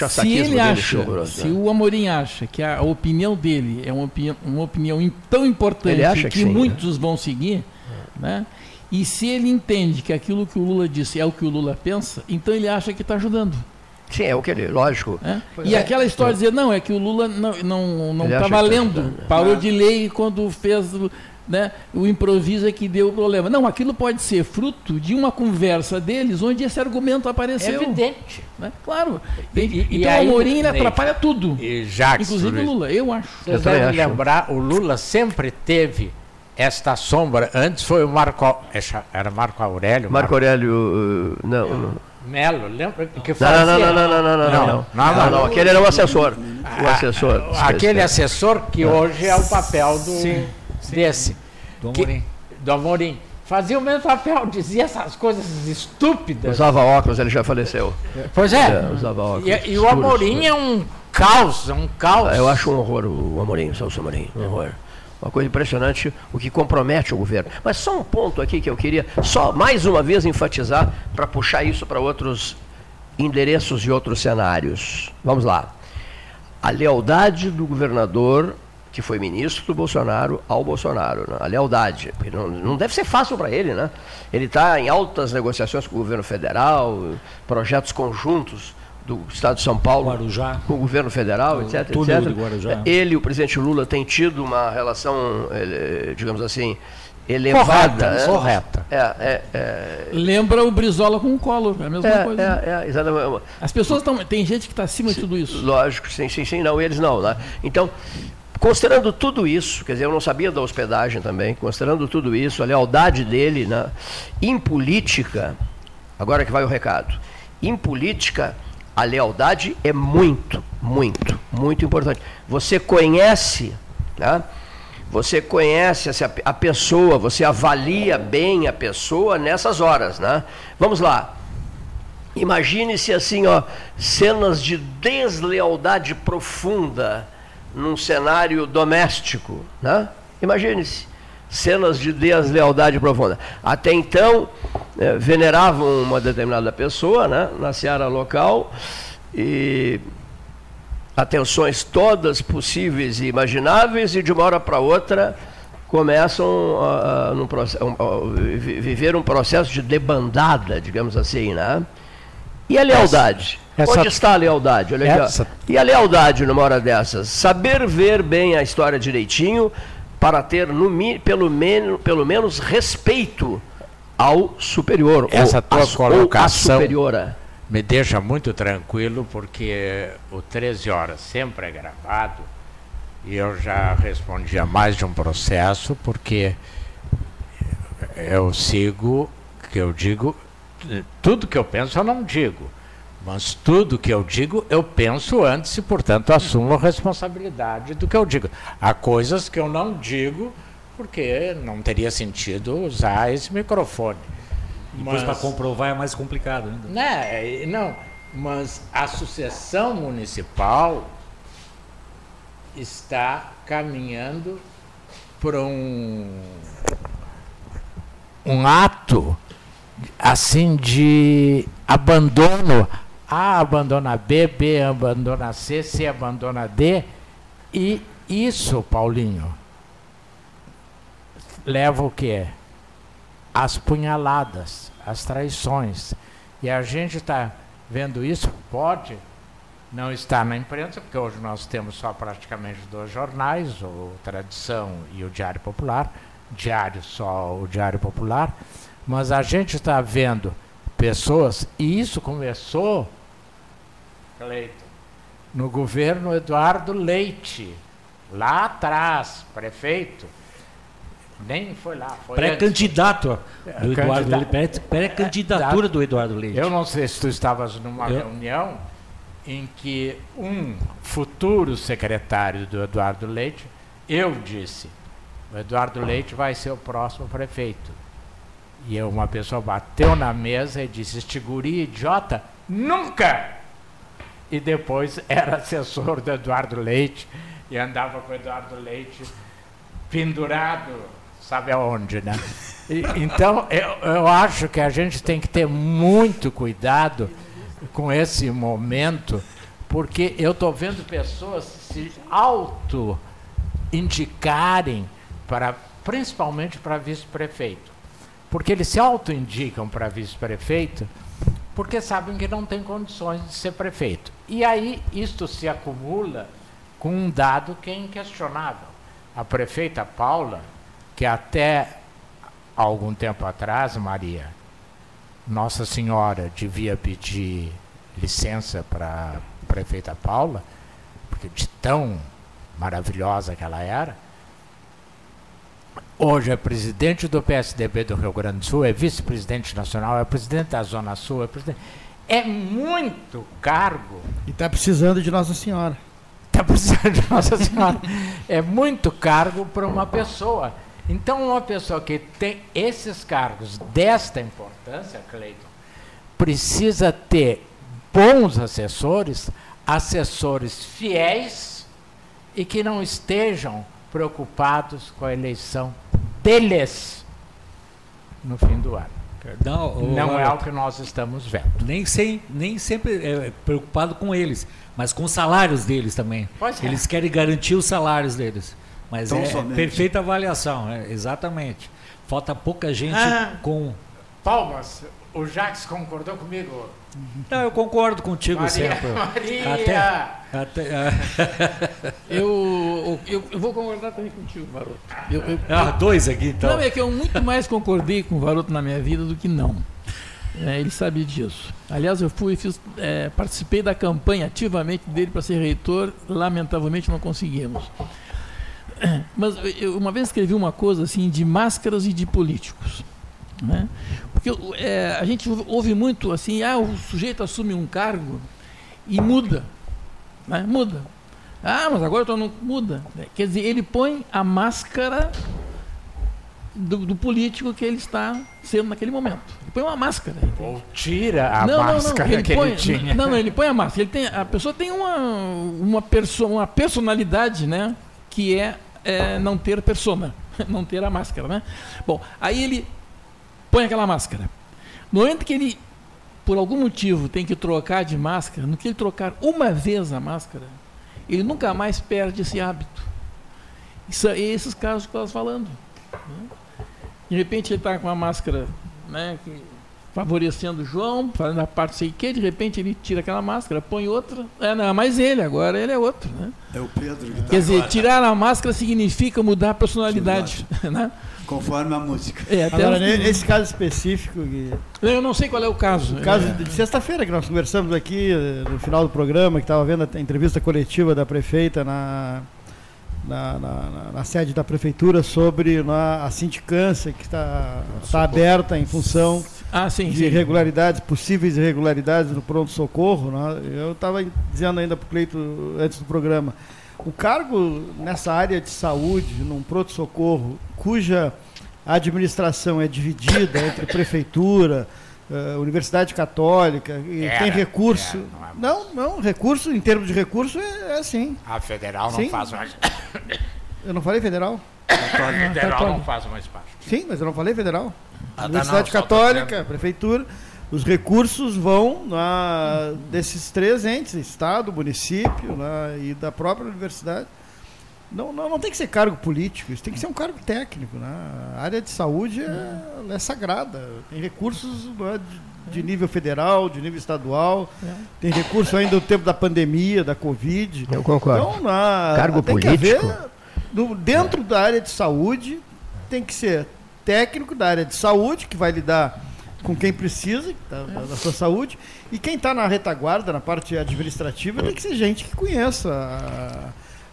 se ele acha, horroroso, se né? o Amorim acha que a opinião dele é uma opinião, uma opinião tão importante Ele acha que, que sim, né? muitos vão seguir, né? E se ele entende que aquilo que o Lula disse é o que o Lula pensa, então ele acha que está ajudando. Sim, é o que ele, lógico. Pois E é. aquela história de dizer, não, é que o Lula não está não, não tá que tá parou de ler quando fez o- né, o improviso é que deu o problema. Não, aquilo pode ser fruto de uma conversa deles onde esse argumento É apareceu. evidente. né? Claro. E- e- e então aí, o Amorim ele atrapalha tudo. E Jacques, Inclusive o Lula, eu acho. Eu Vocês também devem acho. lembrar, o Lula sempre teve esta sombra. Antes foi o Marco. Era Marco Aurélio? Marco Aurélio, uh, não, não. Melo, lembra? Que Não, fazia, não, não, não, não, não, não, não, Não, não, não, não, não. não, aquele era o assessor, o Ah, assessor. Aquele assessor que hoje é o papel do desse. Do Que- Amorim. do Amorim. Fazia o mesmo papel, dizia essas coisas estúpidas. Usava óculos, ele já faleceu. Pois é. É, usava óculos. E, e o. Amorim é um caos, é um caos. Ah, Eu acho um horror o Amorim, o Celso Amorim, um horror. Uma coisa impressionante, o que compromete o governo. Mas só um ponto aqui que eu queria, só mais uma vez enfatizar, para puxar isso para outros endereços e outros cenários. Vamos lá. a lealdade do governador que foi ministro do Bolsonaro ao Bolsonaro, né? a lealdade. Não, não deve ser fácil para ele, né? Ele está em altas negociações com o governo federal, projetos conjuntos do Estado de São Paulo Guarujá. com o governo federal, O etc, túnel etc. Guarujá. Ele e o presidente Lula têm tido uma relação, digamos assim, elevada. Correta, né? correta. É, é, é, Lembra o Brizola com o Collor, é a mesma é, coisa. é, é, exatamente. As pessoas estão. Tem gente que está acima de tudo isso. Lógico, sim, sim, sim, não, eles não, né? Então, considerando tudo isso, quer dizer, eu não sabia da hospedagem também, considerando tudo isso, a lealdade dele, né? Em política, agora que vai o recado, em política, a lealdade é muito, muito, muito importante. Você conhece, né? Você conhece a pessoa, você avalia bem a pessoa nessas horas, né? Vamos lá. Imagine-se assim, ó, cenas de deslealdade profunda num cenário doméstico, né? Imagine-se cenas de deslealdade profunda. Até então eh, veneravam uma determinada pessoa, né, na seara local e atenções todas possíveis e imagináveis e de uma hora para outra começam a, a, a- a vi- viver um processo de debandada, digamos assim, né? E a lealdade? essa- Onde está a lealdade? Olha aqui, E a lealdade numa hora dessas? Saber ver bem a história direitinho para ter no, pelo, menos, pelo menos respeito ao superior. Essa ou tua a colocação- superiora. Me deixa muito tranquilo porque o 13 horas sempre é gravado e eu já respondi a mais de um processo porque eu sigo que eu digo tudo que eu penso eu não digo mas tudo que eu digo eu penso antes e portanto assumo a responsabilidade do que eu digo há coisas que eu não digo porque não teria sentido usar esse microfone Depois para comprovar é mais complicado ainda. né? Não, mas a sucessão municipal está caminhando para um, um ato assim de abandono. A abandona B, B abandona C, C abandona D. E isso, Paulinho, leva o quê? as punhaladas, as traições. E a gente está vendo isso, pode não estar na imprensa, porque hoje nós temos só praticamente dois jornais, o Tradição e o Diário Popular, diário só o Diário Popular, mas a gente está vendo pessoas, e isso começou, Cleiton, no governo Eduardo Leite, lá atrás, prefeito, nem foi lá, foi. Pré-candidato do Eduardo Leite. pré- Pré-candidatura do Eduardo Leite. Eu não sei se tu estavas numa Eu- reunião em que um futuro secretário do Eduardo Leite, eu disse, o Eduardo Leite vai ser o próximo prefeito. E eu, uma pessoa bateu na mesa e disse, este guri idiota, nunca! E depois era assessor do Eduardo Leite e andava com o Eduardo Leite pendurado, sabe aonde, né? E- então, eu, eu acho que a gente tem que ter muito cuidado com esse momento, porque eu estou vendo pessoas se auto-indicarem, para, principalmente para vice-prefeito. Porque eles se auto-indicam para vice-prefeito porque sabem que não tem condições de ser prefeito. E aí isto se acumula com um dado que é inquestionável. A prefeita Paula, que até algum tempo atrás, Maria, Nossa Senhora devia pedir licença para a prefeita Paula, porque de tão maravilhosa que ela era. Hoje é presidente do PSDB do Rio Grande do Sul, é vice-presidente nacional, é presidente da Zona Sul, é presidente. É muito cargo E está precisando de Nossa Senhora. Está precisando de Nossa Senhora. É muito cargo para uma pessoa. Então, uma pessoa que tem esses cargos desta importância, Cleiton, precisa ter bons assessores, assessores fiéis e que não estejam preocupados com a eleição deles no fim do ano. Não, o- Não é o- o que nós estamos vendo. nem, sem, nem sempre é preocupado com eles, mas com os salários deles também. Pois é. Eles querem garantir os salários deles. Mas Tão é somente. perfeita avaliação, é, exatamente. Falta pouca gente Ah. com. Palmas, o Jax concordou comigo. Não, eu concordo contigo Maria, sempre. Maria. Até- Até, [laughs] ah, Eu, eu, eu vou concordar também contigo, Varoto. Eu, eu- ah, dois aqui então. Não, é que eu muito mais concordei com o Varoto na minha vida do que não. É, ele sabe disso. Aliás, eu fui, fiz, é, participei da campanha ativamente dele para ser reitor. Lamentavelmente não conseguimos. Mas eu uma vez escrevi uma coisa assim de máscaras e de políticos. Né? Porque é, a gente ouve muito assim, ah, o sujeito assume um cargo e muda. Né? Muda. Ah, mas agora eu tô no... muda. Quer dizer, ele põe a máscara do, do político que ele está sendo naquele momento. Ele põe uma máscara. Ou tira a não, máscara não, não. Ele que põe, ele tinha. Não, não, ele põe a máscara. Ele tem, a pessoa tem uma, uma, perso, uma personalidade, né? Que é, é não ter persona, [laughs] não ter a máscara, né? Bom, aí ele põe aquela máscara. No momento que ele, por algum motivo, tem que trocar de máscara, no que ele trocar uma vez a máscara, ele nunca mais perde esse hábito. Isso, é esses casos que nós falando. né? De repente ele está com uma máscara né, que- favorecendo o João, fazendo a parte sei que, de repente ele tira aquela máscara, põe outra. É, não é mais ele, agora ele é outro. Né? É o Pedro que está Quer dizer, tirar a máscara significa mudar a personalidade. [laughs] Né? Conforme a música. É, Agora, os- nesse caso específico, que- Eu não sei qual é o caso. o caso É. de sexta-feira que nós conversamos aqui, eh, no final do programa, que estava vendo a entrevista coletiva da prefeita na, na, na- na- na sede da prefeitura sobre na- a sindicância que está, está aberta em função Ah, sim, de sim. irregularidades, possíveis irregularidades no pronto-socorro. Né? Eu estava dizendo ainda para o Cleito antes do programa. O cargo nessa área de saúde, num pronto-socorro, cuja administração é dividida entre prefeitura, eh, Universidade Católica, e Era, tem recurso. era, não é não, não, recurso, em termos de recurso, é, é assim. A federal não Sim. faz mais. Eu não falei federal? A federal Católica. não faz mais parte. Sim, mas eu não falei federal. Ah, tá, Universidade não, Católica, Prefeitura, os recursos vão na, desses três entes, Estado, município né, e da própria universidade. Não, não, não tem que ser cargo político, isso tem que ser um cargo técnico. Né? A área de saúde é, é sagrada. Tem recursos né, de, de nível federal, de nível estadual, tem recurso ainda do tempo da pandemia, da Covid. Eu concordo. Então, na, Cargo tem político? Que haver, no- dentro da área de saúde, tem que ser técnico da área de saúde, que vai lidar com quem precisa da, da- sua saúde, e quem está na retaguarda, na parte administrativa, tem que ser gente que conheça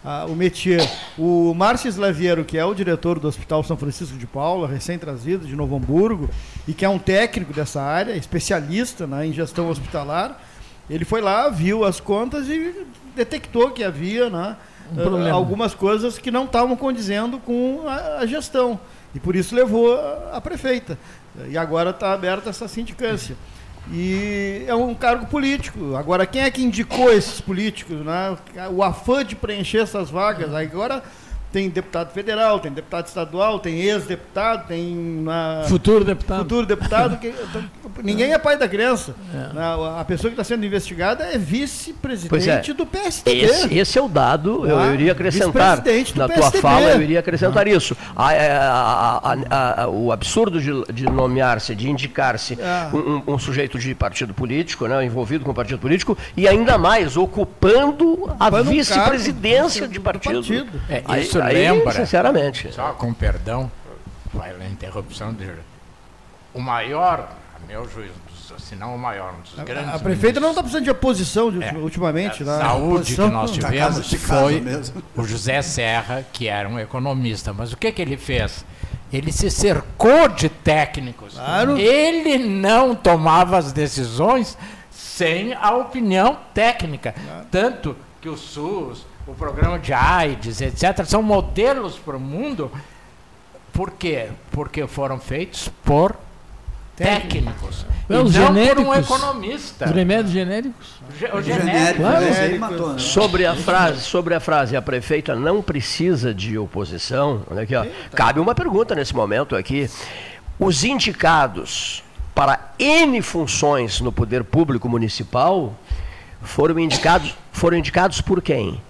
a- a- o métier. O Márcio Slaviero, que é o diretor do Hospital São Francisco de Paula, recém-trazido de Novo Hamburgo, e que é um técnico dessa área, especialista né, em gestão hospitalar, ele foi lá, viu as contas e detectou que havia né, Um eh, algumas coisas que não estavam condizendo com a, a gestão. E por isso levou a, a prefeita. E agora está aberta essa sindicância. E é um cargo político. Agora, quem é que indicou esses políticos? Né? O afã de preencher essas vagas. Agora tem deputado federal, tem deputado estadual, tem ex-deputado, tem na Futuro deputado. futuro deputado. Que, [laughs] então, ninguém é pai da criança. É. A pessoa que está sendo investigada é Pois vice-presidente é. do PSDB. Esse, esse é o dado, eu, Ah, eu iria acrescentar. vice-presidente do Na tua PSDB. fala, eu iria acrescentar isso. A- é, a- a- a- a- o absurdo de, de nomear-se, de indicar-se Ah. um, um- um sujeito de partido político, né, envolvido com partido político, e ainda mais ocupando a Ocupando um vice-presidência cargo de do partido. partido. É, isso aí, lembra, sinceramente. só com perdão, vai a interrupção de o maior, a meu juízo, dos, se não o maior, um dos grandes A, a prefeita não está ministros precisando de oposição de- É. ultimamente. né? da saúde Oposição- que nós casa tivemos foi mesmo. o José Serra, que era um economista. Mas o que, que ele fez? Ele se cercou de técnicos. Claro. Ele não tomava as decisões sem a opinião técnica. Tanto que o SUS, o programa de AIDS, etc., são modelos para o mundo. Por quê? Porque foram feitos por técnicos. É, e não por um genéricos. economista. Os remédios genéricos. Ge- o genérico. claro. esse aí matou, né? Sobre a frase, sobre a frase, a prefeita não precisa de oposição. Olha aqui, ó. Cabe uma pergunta nesse momento aqui. Os indicados para N funções no poder público municipal foram indicados, foram indicados por quem?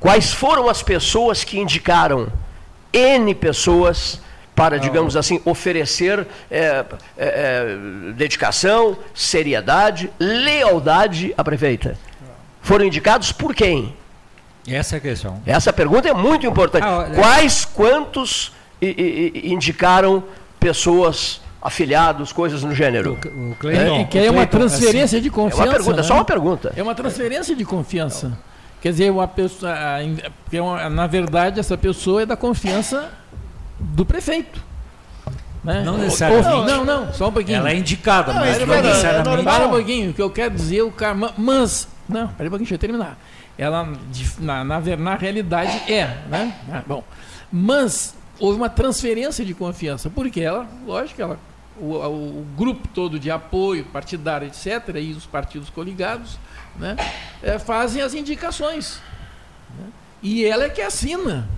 Quais foram as pessoas que indicaram N pessoas para, digamos assim, oferecer é, é, é, dedicação, seriedade, lealdade à prefeita? Foram indicados por quem? Essa é a questão. Essa pergunta é muito importante. Ah, olha- Quais, quantos i- i- i- indicaram pessoas, afiliados, coisas no gênero? O É, Cleiton, que é uma transferência de É confiança. uma pergunta, é só né? uma pergunta. É uma transferência de confiança. Quer dizer, uma pessoa, porque na verdade essa pessoa é da confiança do prefeito. Né? Não necessariamente. ou- Não, não, só um pouquinho. Ela é indicada, Não, mas não é necessariamente. Para um pouquinho, o que eu quero dizer, o cara. ma- Mas. Não, peraí um pouquinho, deixa eu terminar. Ela, na, na, na realidade, é, né? Ah, Bom. Mas houve uma transferência de confiança, porque ela, lógico, ela, o, o grupo todo de apoio partidário, etc., e os partidos coligados, né, eh, fazem as indicações. né? E ela é que assina.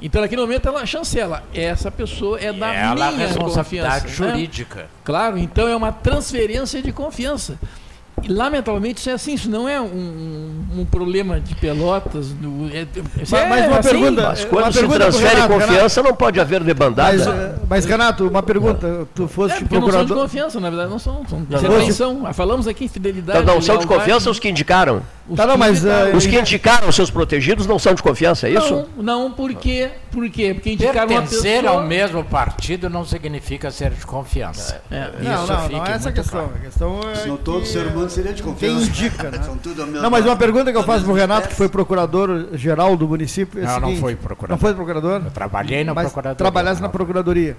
Então, naquele momento, ela chancela. Essa pessoa é da ela a minha responsabilidade confiança. né? jurídica. Claro, então é uma transferência de confiança. E, lamentavelmente, isso é assim, isso não é um, um- um problema de pelotas. Do, é, isso Mas- é mas uma assim, pergunta- Mas É, quando uma se pergunta transfere Renato, confiança, não pode haver debandada. Mas, mas, Renato, uma pergunta. Tu É, foste porque não são de procurador. confiança, na verdade, não são. são Não, não. Falamos aqui em fidelidade. Então, não são de confiança os que indicaram. Os Tá, não, que mas, indicaram. eh, Os que indicaram seus protegidos não são de confiança, é isso? Não, não, por quê? Por quê? Porque indicaram uma Pertencer pessoa... ao mesmo partido não significa ser de confiança. É. Não, Isso não, fique não é essa a questão. claro. A questão é. Senão todo que- ser humano seria de Quem confiança. indica, né? São tudo Não, mas uma pergunta que eu faço pro mesma Renato, que foi procurador-geral do município. É o Não, não seguinte, foi procurador. Não foi procurador? Eu trabalhei na mas procuradoria. trabalhasse na procuradoria.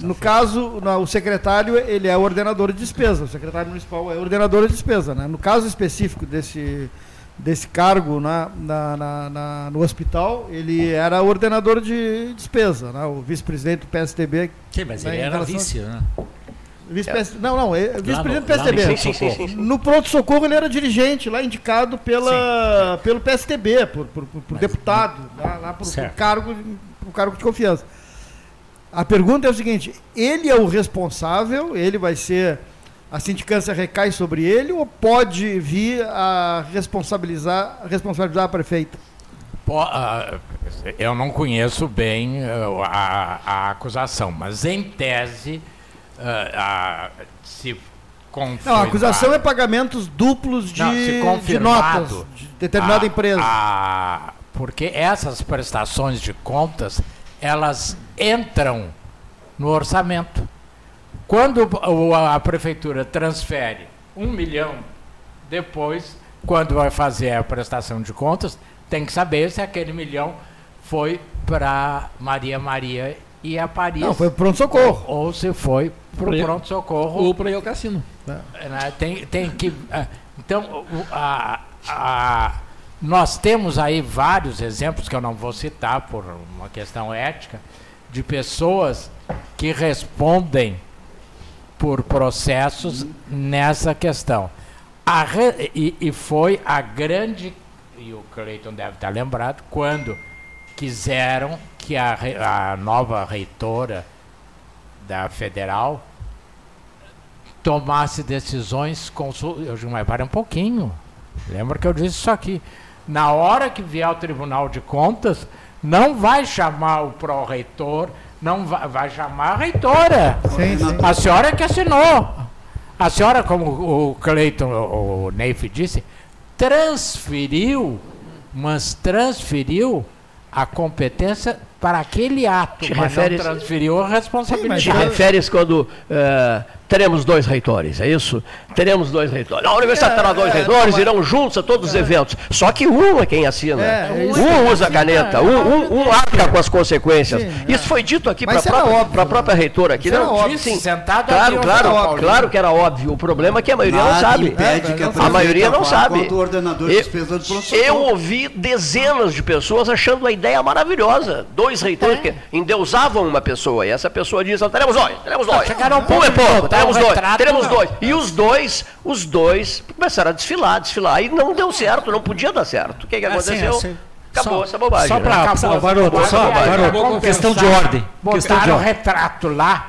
No caso, na- o secretário, ele é ordenador de despesa. O secretário municipal é ordenador de despesa. Né? No caso específico desse, desse cargo na, na- na- na- no hospital, ele era ordenador de despesa. Né? O vice-presidente do PSTB. Sim, mas né, ele era vice, né? vice Não, não, vice-presidente do PSTB. Sim, sim, sim. No pronto-socorro ele era dirigente, lá indicado pela, pelo PSTB, por, por, por- por deputado, lá, lá por, por cargo, por cargo de confiança. A pergunta é o seguinte: ele é o responsável, ele vai ser. A sindicância recai sobre ele ou pode vir a responsabilizar, responsabilizar a prefeita? Ah, eu não conheço bem ah, a, a acusação, mas em tese, ah, ah, se confirmar... Não, a acusação é pagamentos duplos de, Não, de notas de determinada a- empresa. a- porque essas prestações de contas, elas entram no orçamento. Quando o- a prefeitura transfere um milhão, depois, quando vai fazer a prestação de contas, tem que saber se aquele milhão foi para Maria Maria e a Paris. Não, foi pro pronto-socorro. Ou, ou se foi para o Pro- pronto-socorro Ou para ao cassino. né, tem, tem que. ah, Então, o- a- a- nós temos aí vários exemplos que eu não vou citar por uma questão ética, de pessoas que respondem por processos nessa questão. A e, e foi a grande, e o Cleiton deve estar lembrado, quando quiseram que a, a nova reitora da federal tomasse decisões consul... Eu digo, mas para um pouquinho. Lembra que eu disse isso aqui. Na hora que vier ao Tribunal de Contas, não vai chamar o pró-reitor, não vai, vai chamar a reitora. Sim, sim. A senhora que assinou. A senhora, como o Cleiton, o, Neif disse, transferiu, mas transferiu a competência para aquele ato, Te mas refere- não transferiu a Sim, responsabilidade. Te referes quando eh, teremos dois reitores, é isso? Teremos dois reitores. A universidade É, terá dois é, reitores, não, irão juntos a todos os eventos. Só que um é quem assina. É, é um usa a caneta, um, um, um arca com as consequências. Sim, isso foi dito aqui para a própria, própria reitora aqui. Não, óbvio. sim. Sentado Claro, ali, claro, Paulinho. claro que era óbvio. O problema é que a maioria não Nada sabe. impede que a A maioria não sabe. Eu- Eu ouvi dezenas de pessoas achando a ideia maravilhosa. Dois reitores que endeusavam uma pessoa. E essa pessoa diz, teremos dois, teremos dois. chegaram um é pouco, botar teremos dois, retrato, teremos não. dois. E os dois, os dois começaram a desfilar, desfilar. E não deu certo, não podia dar certo. O que, que Assim, aconteceu? assim. Acabou Só- essa bobagem. Só né? para Acabou. Só, Varoto, acabou questão de ordem. Questão de Botaram o ordem. retrato lá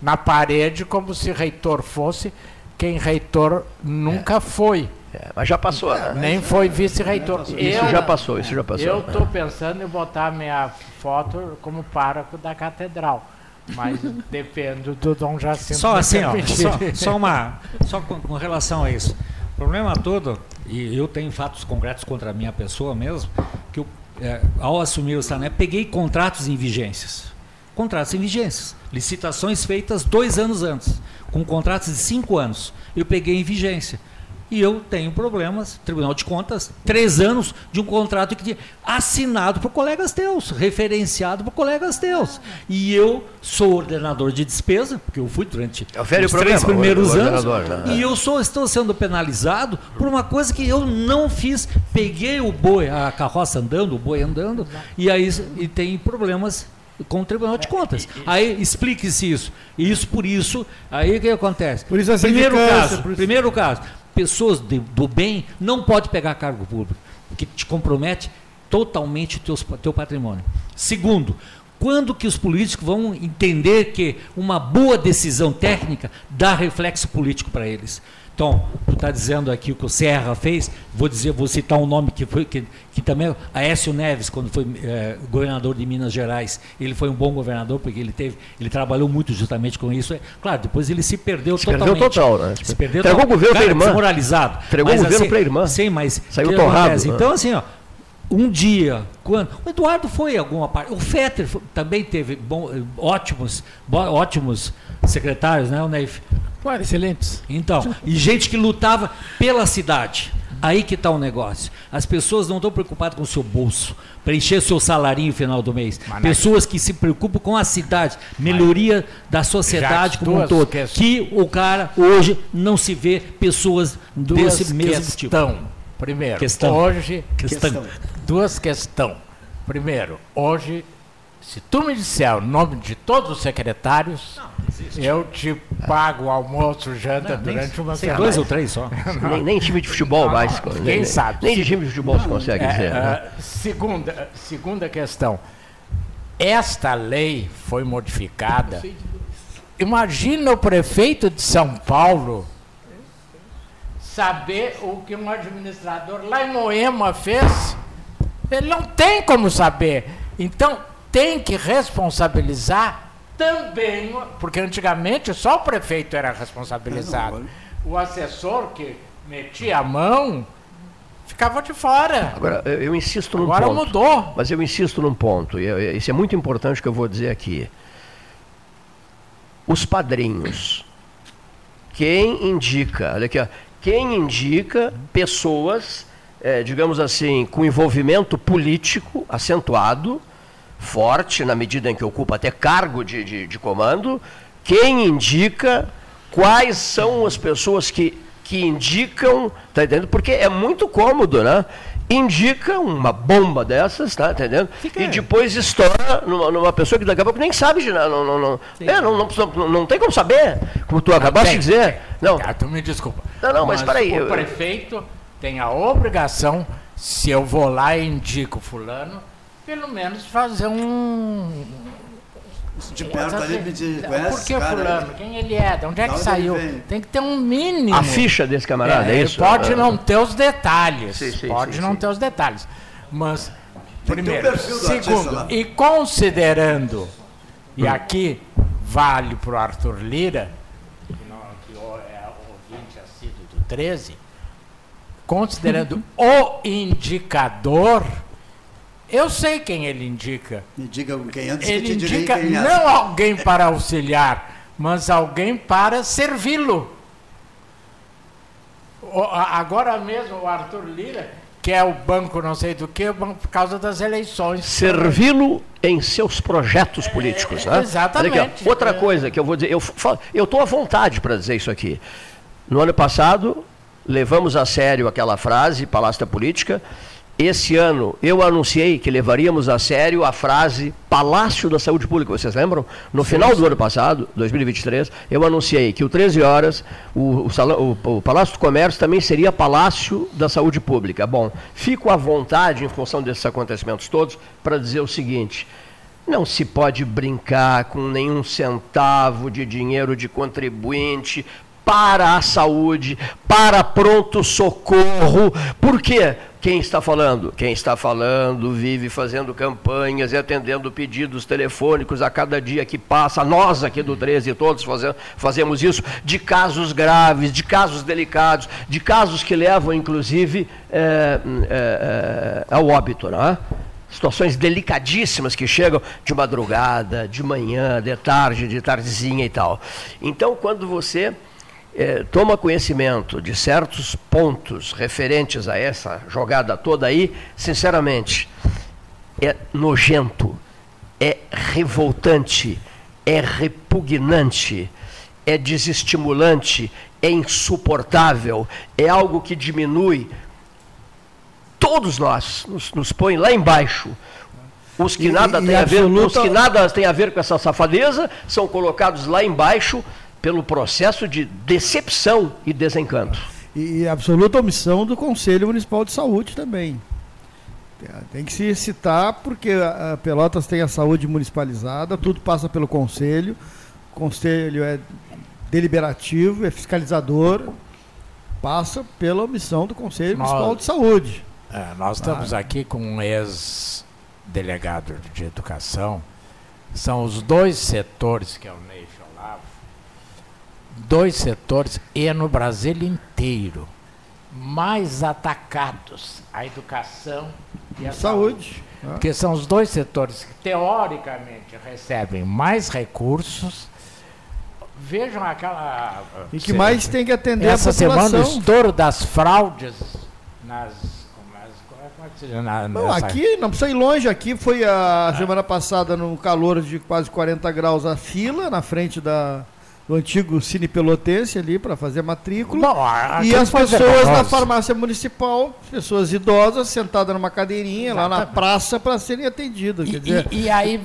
na parede como se reitor fosse quem reitor nunca foi. É, mas já passou, né? Nem foi vice-reitor. Isso já passou, isso já passou. Eu estou pensando em botar minha foto como pároco da catedral. Mas depende do Dom Jacinto. Só assim, ó, só, só uma, só com, com relação a isso. O problema todo, e eu tenho fatos concretos contra a minha pessoa mesmo, que eu, é, ao assumir o Sané, peguei contratos em vigências. Contratos em vigências. Licitações feitas dois anos antes, com contratos de cinco anos. Eu peguei em vigência. E eu tenho problemas, Tribunal de Contas, três anos de um contrato que tinha assinado por colegas teus, referenciado por colegas teus. E eu sou ordenador de despesa, porque eu fui durante É o velho os problema, três primeiros o anos. né? E eu sou, estou sendo penalizado por uma coisa que eu não fiz. Peguei o boi, a carroça andando, o boi andando, e aí e tem problemas com o Tribunal de Contas. Aí explique-se isso. E isso por isso, aí o que acontece? Por isso a primeiro caso, por isso- primeiro caso, pessoas de- do bem não pode pegar cargo público, porque te compromete totalmente o teus, teu patrimônio. Segundo, quando que os políticos vão entender que uma boa decisão técnica dá reflexo político para eles? Então, tu está dizendo aqui o que o Serra fez, vou dizer, vou citar um nome que foi que, que também Aécio Neves, quando foi eh, governador de Minas Gerais, ele foi um bom governador porque ele teve, ele trabalhou muito justamente com isso. É, Claro, depois ele se perdeu Se perdeu totalmente. total, né? Se perdeu Entregou total. o governo pra Cara, irmã. Desmoralizado. Entregou o Mas, governo assim, pra irmã. Sim, mas Saiu o torrado, né? Então, assim, ó, um dia, quando o Eduardo foi em alguma parte, o Fetter foi- também teve bom, ótimos, bo- ótimos secretários, né, o Neif? Claro, excelentes. Então, e gente que lutava pela cidade. Aí que está o negócio. As pessoas não estão preocupadas com o seu bolso, para encher o seu salarinho no final do mês. Pessoas que se preocupam com a cidade, melhoria da sociedade como um todo. questões. Que o cara hoje não se vê pessoas duas desse mesmo tipo. questão. Primeiro, Questão. hoje Questão. Duas questões. Primeiro, hoje, se tu me disser o nome de todos os secretários, eu te pago almoço, janta durante uma Tem semana. dois ou três só. [laughs] Nem, nem time de futebol mais. Quem nem, sabe? Nem de time de futebol se consegue É, dizer. né? ah, segunda, segunda questão. Esta lei foi modificada. Imagina o prefeito de São Paulo saber o que um administrador lá em Moema fez. Ele não tem como saber. Então tem que responsabilizar também, porque antigamente só o prefeito era responsabilizado. O assessor que metia a mão ficava de fora. Agora, eu, insisto num Agora ponto. mudou. Mas eu insisto num ponto, e isso é muito importante que eu vou dizer aqui. Os padrinhos. Quem indica, olha aqui, ó, quem indica pessoas, eh, digamos assim, com envolvimento político acentuado, forte, na medida em que ocupa até cargo de, de, de comando, quem indica quais são as pessoas que, que indicam, tá entendendo? Porque é muito cômodo, né? Indica uma bomba dessas, tá entendendo? E depois estoura numa, numa pessoa que daqui a pouco nem sabe de nada. Não, não, não, é, não, não, não, não tem como saber, como tu acabaste de dizer. Não, Ah, tu me desculpa. Não, não, mas peraí, O eu- prefeito tem a obrigação, se eu vou lá e indico fulano, pelo menos fazer um. De perto ali conhece Por que aí? fulano? Quem ele é? De onde é que onde saiu? Tem que ter um mínimo. a ficha desse camarada, é, ele isso? pode Ah, não ter os detalhes. Sim, sim, pode sim, não sim. ter os detalhes. Mas, Tem primeiro. Segundo, e considerando, e aqui vale para o Arthur Lira, que, não, que o- é ouvinte assíduo do 13, considerando o indicador, eu sei quem ele indica. Me diga quem antes que Ele te direi indica quem é. não alguém para auxiliar, mas alguém para servi-lo. Agora mesmo o Arthur Lira, que é o banco não sei do que, por causa das eleições. servi-lo em seus projetos políticos. né? exatamente. Aqui, outra É. coisa que eu vou dizer, eu estou à vontade para dizer isso aqui. No ano passado, levamos a sério aquela frase, Palácio da Política. Esse ano, eu anunciei que levaríamos a sério a frase Palácio da Saúde Pública. Vocês lembram? No final do ano passado, 2023, eu anunciei que o 13 horas, o, o salão- o- o Palácio do Comércio também seria Palácio da Saúde Pública. Bom, fico à vontade, em função desses acontecimentos todos, para dizer o seguinte: Não se pode brincar com nenhum centavo de dinheiro de contribuinte para a saúde, para pronto-socorro. Por quê? Quem está falando? Quem está falando vive fazendo campanhas e atendendo pedidos telefônicos a cada dia que passa. Nós aqui do 13 todos fazemos isso, de casos graves, de casos delicados, de casos que levam, inclusive, é, é, é, ao óbito. Não é? situações delicadíssimas que chegam de madrugada, de manhã, de tarde, de tardezinha e tal. Então, quando você é, toma conhecimento de certos pontos referentes a essa jogada toda aí, sinceramente, é nojento, é revoltante, é repugnante, é desestimulante, é insuportável, é algo que diminui todos nós, nos, nos põe lá embaixo. Os que, e, nada e, tem a ver, os que nada tem a ver com essa safadeza são colocados lá embaixo pelo processo de decepção e desencanto. E, absoluta omissão do Conselho Municipal de Saúde também. Tem que se citar porque a Pelotas tem a saúde municipalizada, tudo passa pelo Conselho. O Conselho é deliberativo, é fiscalizador, passa pela omissão do Conselho nós, Municipal de Saúde. É, nós estamos ah. aqui com um ex-delegado de educação. São os dois setores que é o Ney dois setores e no Brasil inteiro mais atacados a educação e a saúde. saúde. Porque são os dois setores que teoricamente recebem mais recursos. Vejam aquela. E que mais tem que atender essa a população. semana o estouro das fraudes nas é na, não, aqui não precisa ir longe, aqui foi a ah. semana passada no calor de quase 40 graus a fila na frente da, do antigo Cine Pelotense ali para fazer matrícula. Não, e as pessoas na farmácia municipal, pessoas idosas, sentadas numa cadeirinha Exatamente. lá na praça para serem atendidas. E, dizer, e, e aí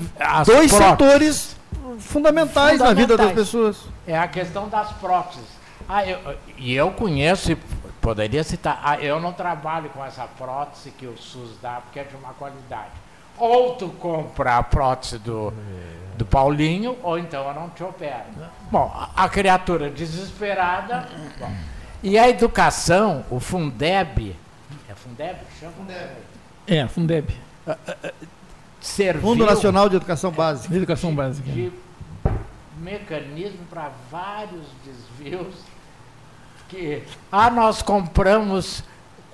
dois próteses. setores fundamentais, fundamentais, na vida das pessoas. É a questão das próteses. Ah, eu, e eu conheço, poderia citar, ah, eu não trabalho com essa prótese que o SUS dá porque é de uma qualidade. Ou tu compra a prótese do do Paulinho, ou então eu não te opero. Bom, a criatura desesperada. Bom, e a educação, o Fundeb. É Fundeb? Chama? Fundeb. É, Fundeb. Ah, ah, ah, serviu Fundo Nacional de Educação Básica. De Educação Básica. De mecanismo para vários desvios que ah nós compramos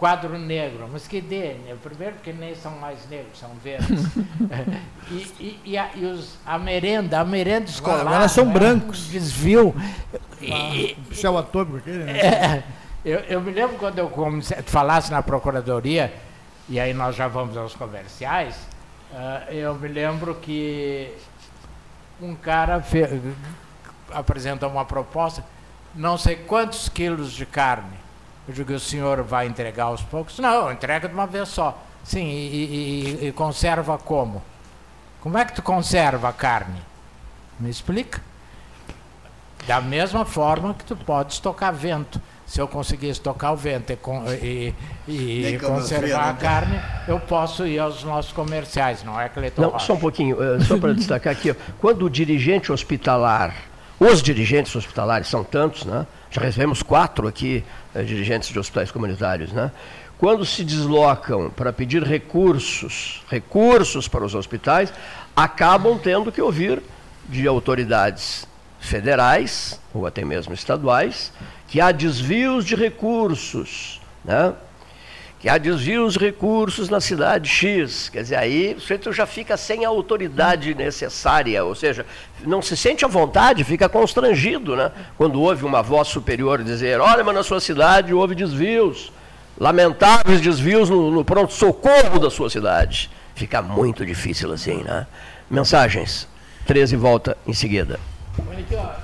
quadro negro, mas que dê, né? primeiro porque nem são mais negros, são verdes. [laughs] e, e, e, a, e os, a merenda, a merenda escolar. Agora são né? brancos. Desvio. E, céu atômico aquele, né? É, eu, eu me lembro quando eu comecei, falasse na Procuradoria, e aí nós já vamos aos comerciais, uh, eu me lembro que um cara fez, apresentou uma proposta, não sei quantos quilos de carne eu digo, o senhor vai entregar aos poucos? Não, entrega de uma vez só. Sim, e, e, e conserva como? Como é que tu conserva a carne? Me explica. Da mesma forma que tu pode estocar vento. Se eu conseguir estocar o vento e, e, e [laughs] conservar a carne, eu posso ir aos nossos comerciais, não é, Cleiton Não, só um pouquinho, uh, só para [laughs] destacar aqui. Quando o dirigente hospitalar, os dirigentes hospitalares são tantos, né? Já recebemos quatro aqui eh, dirigentes de hospitais comunitários, né? quando se deslocam para pedir recursos, recursos para os hospitais, acabam tendo que ouvir de autoridades federais ou até mesmo estaduais que há desvios de recursos, né? Que há desvios de recursos na cidade X. Quer dizer, aí o sujeito já fica sem a autoridade necessária, ou seja, não se sente à vontade, fica constrangido, né? Quando ouve uma voz superior dizer, olha, mas na sua cidade houve desvios, lamentáveis desvios no, no pronto-socorro da sua cidade. Fica muito difícil assim, né? Mensagens. 13 volta em seguida. Olha aqui, ó.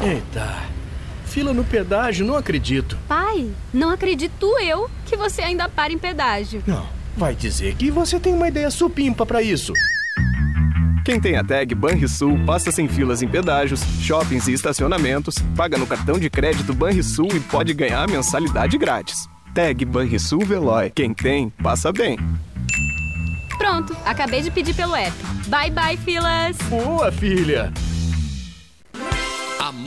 Eita, fila no pedágio, não acredito. Pai, não acredito eu que você ainda para em pedágio. Não, vai dizer que você tem uma ideia supimpa para isso. Quem tem a tag Banrisul passa sem filas em pedágios, shoppings e estacionamentos, paga no cartão de crédito Banrisul e pode ganhar a mensalidade grátis. Tag Banrisul Veloy. Quem tem, passa bem. Pronto, acabei de pedir pelo app. Bye bye, filas! Boa, filha!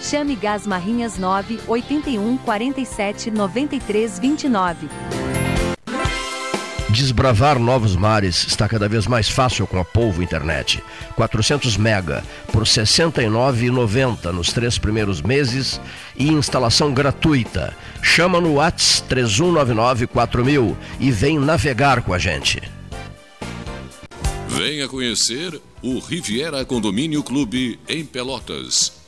Chame Gás Marrinhas 9 81 47 93 29. Desbravar novos mares está cada vez mais fácil com a Polvo Internet. 400 mega por R$ 69,90 nos três primeiros meses e instalação gratuita. Chama no Whats 31994000 e vem navegar com a gente. Venha conhecer o Riviera Condomínio Clube em Pelotas.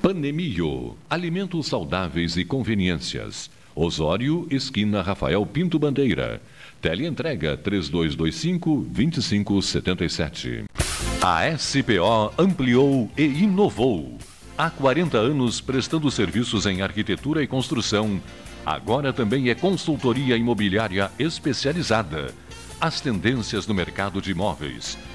Panemio. Alimentos saudáveis e conveniências. Osório, esquina Rafael Pinto Bandeira. Teleentrega 3225-2577. A SPO ampliou e inovou. Há 40 anos prestando serviços em arquitetura e construção. Agora também é consultoria imobiliária especializada. As tendências no mercado de imóveis,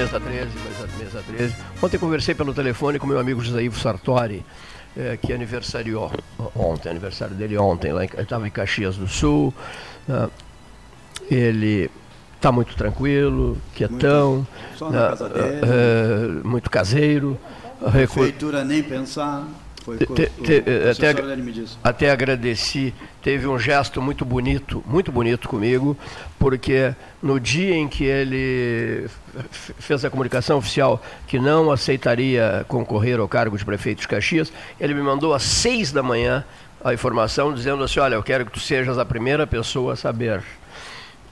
Mesa 13, mesa, mesa 13. Ontem conversei pelo telefone com meu amigo José Ivo Sartori, eh, que aniversariou ontem, aniversário dele ontem, lá estava em Caxias do Sul. né? ele está muito tranquilo, quietão, Só na né? casa dele. Eh, muito caseiro. recu- Prefeitura nem pensar. Foi te- te- o- o até, até agradeci, teve um gesto muito bonito, muito bonito comigo, porque no dia em que ele fez a comunicação oficial que não aceitaria concorrer ao cargo de prefeito de Caxias, ele me mandou às seis da manhã a informação dizendo assim, olha, eu quero que tu sejas a primeira pessoa a saber.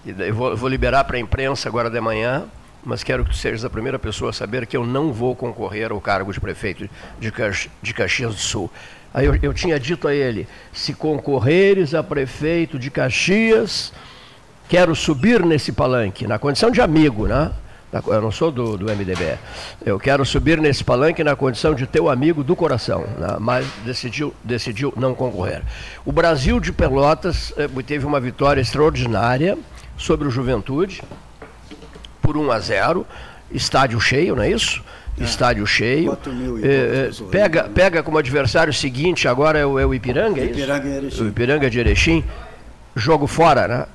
Eu vou, vou liberar para a imprensa agora de manhã, mas quero que tu sejas a primeira pessoa a saber que eu não vou concorrer ao cargo de prefeito de, Cax- de Caxias do Sul. Aí eu, eu tinha dito a ele: se concorreres a prefeito de Caxias, quero subir nesse palanque, na condição de amigo, né? Eu não sou do, do MDB. Eu quero subir nesse palanque na condição de teu amigo do coração, né? mas decidiu, decidiu não concorrer. O Brasil de Pelotas eh, teve uma vitória extraordinária sobre o Juventude, por 1 a 0, estádio cheio, não é isso? Estádio cheio. 4 mil e poucos pessoas. pega, pega como adversário seguinte, agora é o, é o Ipiranga, é isso? Ipiranga e Erechim. O Ipiranga de Erechim. Jogo fora, né?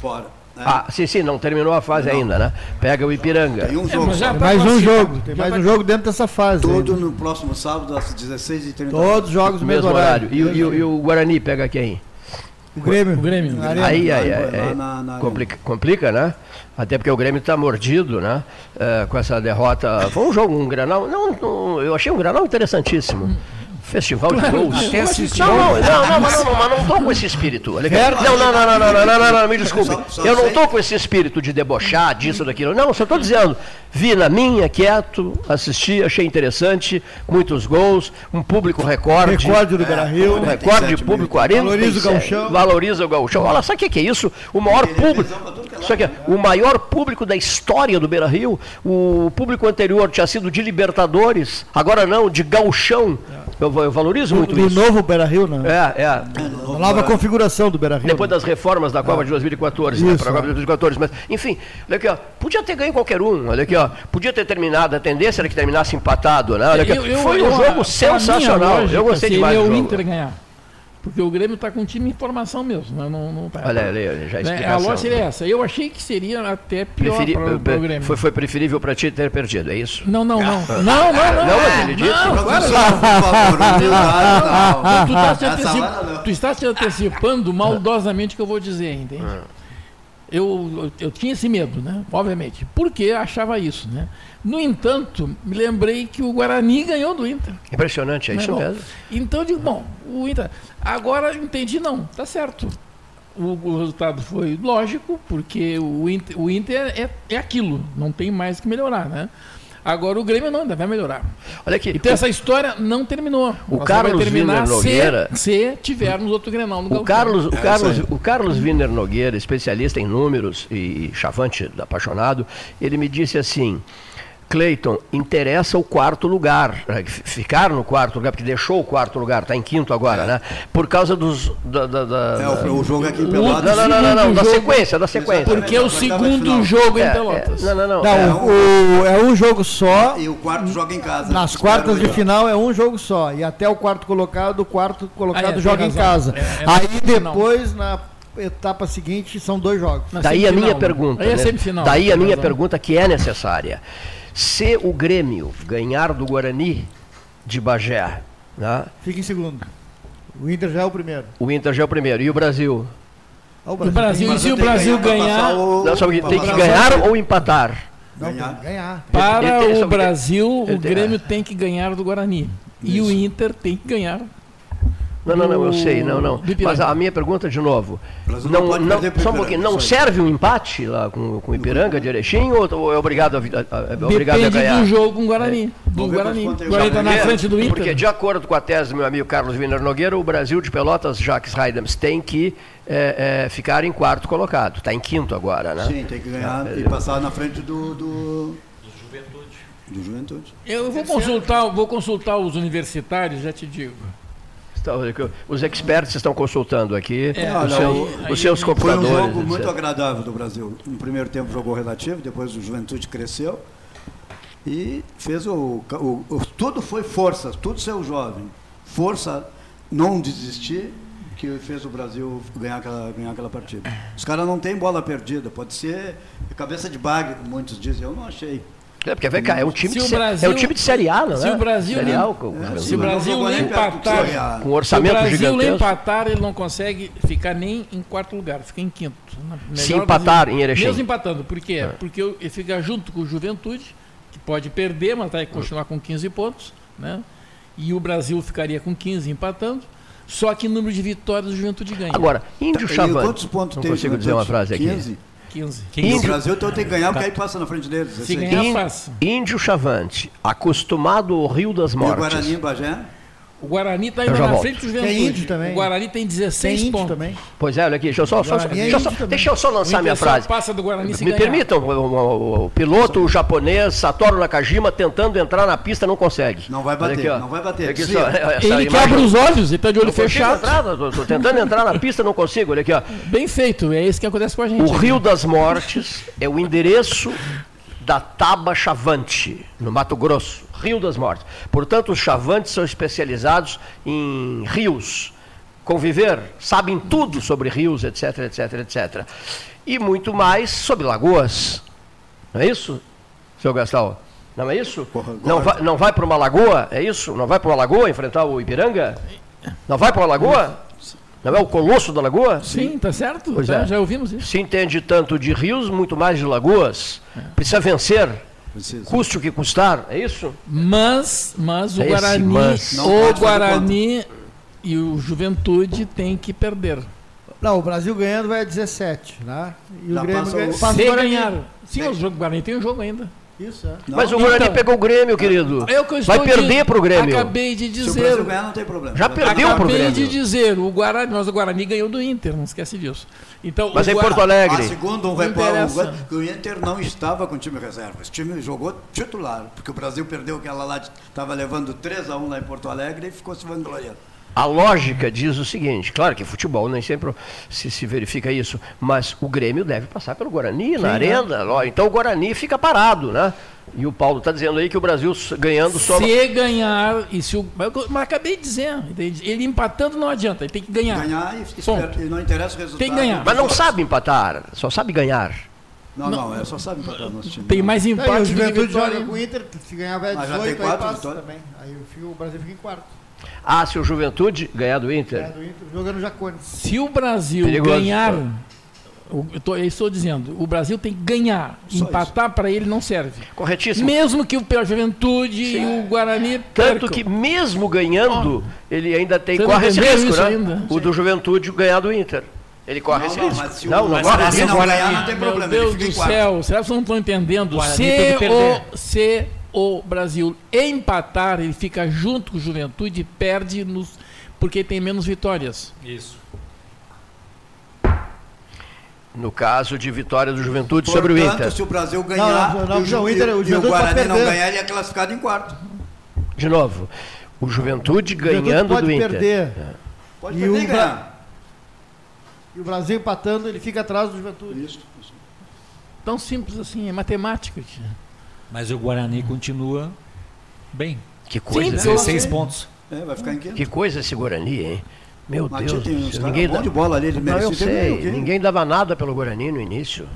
Fora. né? Ah, sim, sim, não terminou a fase ainda, né? Pega o Ipiranga. Tem um É, jogo. só. Tem mais um jogo, tem mais um jogo dentro dessa fase. Todo aí. no próximo sábado, às 16h30. Todos os jogos no mesmo horário. E, o- e o- e o Guarani pega quem? O Grêmio. O Grêmio. Na arena. Aí, aí, aí, aí. na- na complica, complica, né? Até porque o Grêmio está mordido, né? É, com essa derrota. Foi um jogo, um granal. Não, não, eu achei um granal interessantíssimo. Festival de shows. Até assistiu. Não, não, mas não, estou com esse espírito. Não, não, não, não, não, não, me desculpe. Eu não estou com esse espírito de debochar disso, daquilo. Não, só estou dizendo, vi na minha, quieto, assisti, achei interessante, muitos gols, um público recorde. Recorde do Beira-Rio. É, recorde de público, 40. Valoriza o gauchão. Valoriza o gauchão. Olha, sabe o que é isso? O maior público, isso aqui, é né? o maior público da história do Beira-Rio, o público anterior tinha sido de Libertadores, agora não, de gauchão. É. Eu, eu valorizo muito do isso. novo Beira-Rio, né? É, é. A nova configuração do Beira-Rio. Depois das reformas da Copa de 2014, né, Isso, para a Copa de 2014. Mas, enfim, olha aqui, ó, podia ter ganho qualquer um, olha aqui, ó, podia ter terminado, a tendência era que terminasse empatado, né? Olha aqui, Eu- eu- foi um jogo sensacional. Eu gostei seria demais do o. Inter ganhar. Porque o Grêmio está com um time em formação mesmo. Não, não, não tá. Olha, olha, já a Né, A lógica seria né? essa. Eu achei que seria até pior Preferi- para o Grêmio. foi, foi preferível para ti ter perdido, é isso? Não, não, não. Ah. [laughs] Não, não, não. Não, mas ele disse. Não, claro Professor, não. [laughs] por favor, humildade, não. Tu hora não. tu estás te antecipando [laughs] maldosamente o que eu vou dizer, entende? Ah. Eu, eu, tinha esse medo, né? Obviamente. Porque achava isso, né? No entanto, me lembrei que o Guarani ganhou do Inter. Impressionante, é Né, isso bom? mesmo. Então eu digo, bom, o Inter. Agora entendi, não, tá certo. O, o resultado foi lógico, porque o Inter, o Inter é, é aquilo, não tem mais que melhorar, né? Agora o Grêmio não, ainda vai melhorar. Olha aqui. Então essa história não terminou. O Carlos vai terminar Wiener Nogueira- se, se tivermos outro Grenal no O. Carlos, o, É, Carlos, aí. o Carlos Wiener Nogueira, especialista em números e chavante apaixonado, ele me disse assim: Cleiton, interessa o quarto lugar, né, ficar no quarto lugar, porque deixou o quarto lugar, está em quinto agora, né? Por causa dos. Da, da, da- É, o- da- o jogo aqui em Não, Pelotas. não, não, não, não, da Segundo sequência, da sequência. Porque é o segundo jogo em Pelotas. não, não, não. Não, é, o, é um jogo só. E o quarto joga em casa. Nas quartas de final é um jogo só. E até o quarto colocado, o quarto colocado Ah, é, joga em casa. É, é Aí na final. depois, na etapa seguinte, são dois jogos. Daí a minha pergunta. Aí é né? semifinal. Daí a minha razão. pergunta que é necessária. Se o Grêmio ganhar do Guarani de Bagé, né? Fica em segundo. O Inter já é o primeiro. o Inter já é o primeiro. E o Brasil? Ah, o O Brasil, tem- e se o Brasil ganhar, Não, só que tem que Brasil- ganhar ou empatar? Não, tem que ganhar. para Ele o Brasil, o Grêmio tem que ganhar do Guarani. E o Inter tem que ganhar. Não, não, não, eu do- sei, não, não. do. Mas a minha pergunta de novo. Brasil não Não, só um pouquinho, não serve um empate lá com, com o Ipiranga de Erechim ou, ou é obrigado a, a- a- é obrigado a Depende ganhar? do jogo com o Guarani. Do Vamos ver Guarani. O o Guarani está na Porque- frente do Inter. Porque, de acordo com a tese do meu amigo Carlos Wiener Nogueira, o Brasil de Pelotas, Jacques Heidems, tem que é, é, ficar em quarto colocado. Está em quinto agora, né? Sim, tem que ganhar É, e passar na frente do. do... Do Juventude. Eu vou consultar, vou consultar os universitários, já te digo. Está- Os experts estão consultando aqui É, os, seus, o- os aí seus Foi um computadores. jogo muito etc. agradável do Brasil. No primeiro tempo jogou relativo, depois o Juventude cresceu e fez o, o- o- Tudo foi força, tudo seu jovem. Força, não desistir, que fez o Brasil ganhar aquela, ganhar aquela partida. Os caras não têm bola perdida, pode ser cabeça de bagre, como muitos dizem. Eu não achei. É, porque vem cá, é um time, Se de, o sé- Brasil- é um time de Série A, não se é? o Brasil Série não- A, com, É, Se o Não Brasil nem do empatar, A. com um orçamento se o Brasil gigantesco. empatar, ele não consegue ficar nem em quarto lugar, fica em quinto. Se empatar das- em Erechim. Mesmo empatando, por quê? É. Porque o- ele fica junto com o Juventude, que pode perder, mas vai continuar com 15 pontos, né? E o Brasil ficaria com 15 empatando. Só que número de vitórias o Juventude ganha. Agora, Índio Tá, Chavante. quantos pontos não tem o consigo dizer uma frase aqui. 15? 15. E o Brasil então tem que ganhar, porque aí passa na frente deles. Se ganhar, passa. Índio Chavante, acostumado ao Rio das E o Mortes. Guarani em Bagé? O Guarani está Eu ainda já na volto. frente do Tem Juventude. índio também. O Guarani tem Tem 16 índio pontos. também. Pois é, olha aqui, deixa eu só, só, Guarani é deixa eu só, índio também. deixa eu só lançar O minha só frase. passa do Guarani se Me ganhar. permitam, o, o- o piloto japonês Satoru Nakajima tentando entrar na pista não consegue. Não vai bater, Olha aqui, ó. não vai bater, aqui desvia. só, essa Ele imagem. quebra os olhos, ele está de olho Não consigo fechado. entrar, tô, tô tentando entrar na pista, não consigo. Olha aqui, ó. Bem feito, é isso que acontece com a gente. O Rio das Mortes é o endereço da Taba Chavante, no Mato Grosso. Rio das Mortes. Portanto, os chavantes são especializados em rios. Conviver, sabem tudo sobre rios, etc, etc, etc. E muito mais sobre lagoas. Não é isso, senhor Gastão? Não é isso? Não vai, não vai para uma lagoa? É isso? Não vai para uma lagoa enfrentar o Ipiranga? Não vai para uma lagoa? Não é o colosso da lagoa? Sim, tá certo. Pois tá, é. Já ouvimos isso. Se entende tanto de rios, muito mais de lagoas. Precisa vencer. Precisa. Custe o que custar, é isso? Mas, mas o Esse Guarani, mas. O Guarani e o Juventude tem que perder. Não, o Brasil ganhando vai a 17, né? E Já o Grêmio passa ganha- o- passa o Guarani. ganhar. Sim, o jogo Guarani tem um jogo ainda. Isso, é. Mas o Então, Guarani pegou o Grêmio, querido. É o que eu Vai perder dizendo. pro Grêmio. Acabei de Se o dizer. Brasil ganhar, não tem problema. Já perdeu pro Acabei Grêmio. de dizer, o Guarani, mas o Guarani ganhou do Inter, não esquece disso. Então, Mas o em Porto Alegre. Ah, segundo um Não repórter, o Inter não estava com o time reserva. Esse time jogou titular, porque o Brasil perdeu aquela lá, estava levando 3 a 1 lá em Porto Alegre e ficou se vangloriando. A lógica diz o seguinte, claro que futebol nem sempre se, se verifica isso, mas o Grêmio deve passar pelo Guarani na Sim, arena, ló- então o Guarani fica parado, né? E o Paulo está dizendo aí que o Brasil ganhando só... Se ganhar, e se o, mas acabei de dizer, ele empatando não adianta, ele tem que ganhar. Ganhar e, e não interessa o resultado. Tem que ganhar. Mas não sabe empatar, só sabe ganhar. Não, não, é só sabe empatar o nosso time. Tem mais Aí o empate do que Juventude joga com o Inter, se ganhar vai a Mas já 18, tem aí quatro passa também. Aí o o Brasil fica em quarto. Ah, se o Juventude ganhar do Inter. Ganha do Inter, jogando Jacone. Se o Brasil Perigoso. ganhar, o- eu, tô- eu estou dizendo, o Brasil tem que ganhar. Só Empatar para ele não serve. Corretíssimo. Mesmo que o Pela Juventude e o Guarani Tanto percam. que mesmo ganhando, ele ainda tem, Você não corre esse risco, isso né? ainda? O do Juventude ganhar do Inter. Ele corre Não, esse não, risco. mas se o- não, não mas não ganhar, não tem Meu problema, ele Deus fica em do quarto. céu, será que vocês não estão entendendo? Guarani Se tem que perder. o, se o Brasil empatar, ele fica junto com o Juventude e perde nos, porque tem menos vitórias. Isso. No caso de vitória do Juventude sobre o Portanto, Inter. se o Brasil ganhar Não, não, não, e o, o Inter- e o o Juventude Guarani pode não ganhar, ele é classificado em quarto. De novo, o Juventude Juventude ganhando pode do Inter. perder. Pode E perder o e Bra- ganhar. E o Brasil empatando, ele fica atrás do Juventude. Isso, isso. Tão simples assim, é matemática. tia. Mas o Guarani continua bem. Que coisa, Sim, né? 16 pontos. É, vai ficar em quinto. que coisa esse Guarani, hein? Meu Mas Deus. uns caras ninguém dá- de bola ali, ele Não, eu sei. Ninguém dava nada pelo Guarani no início.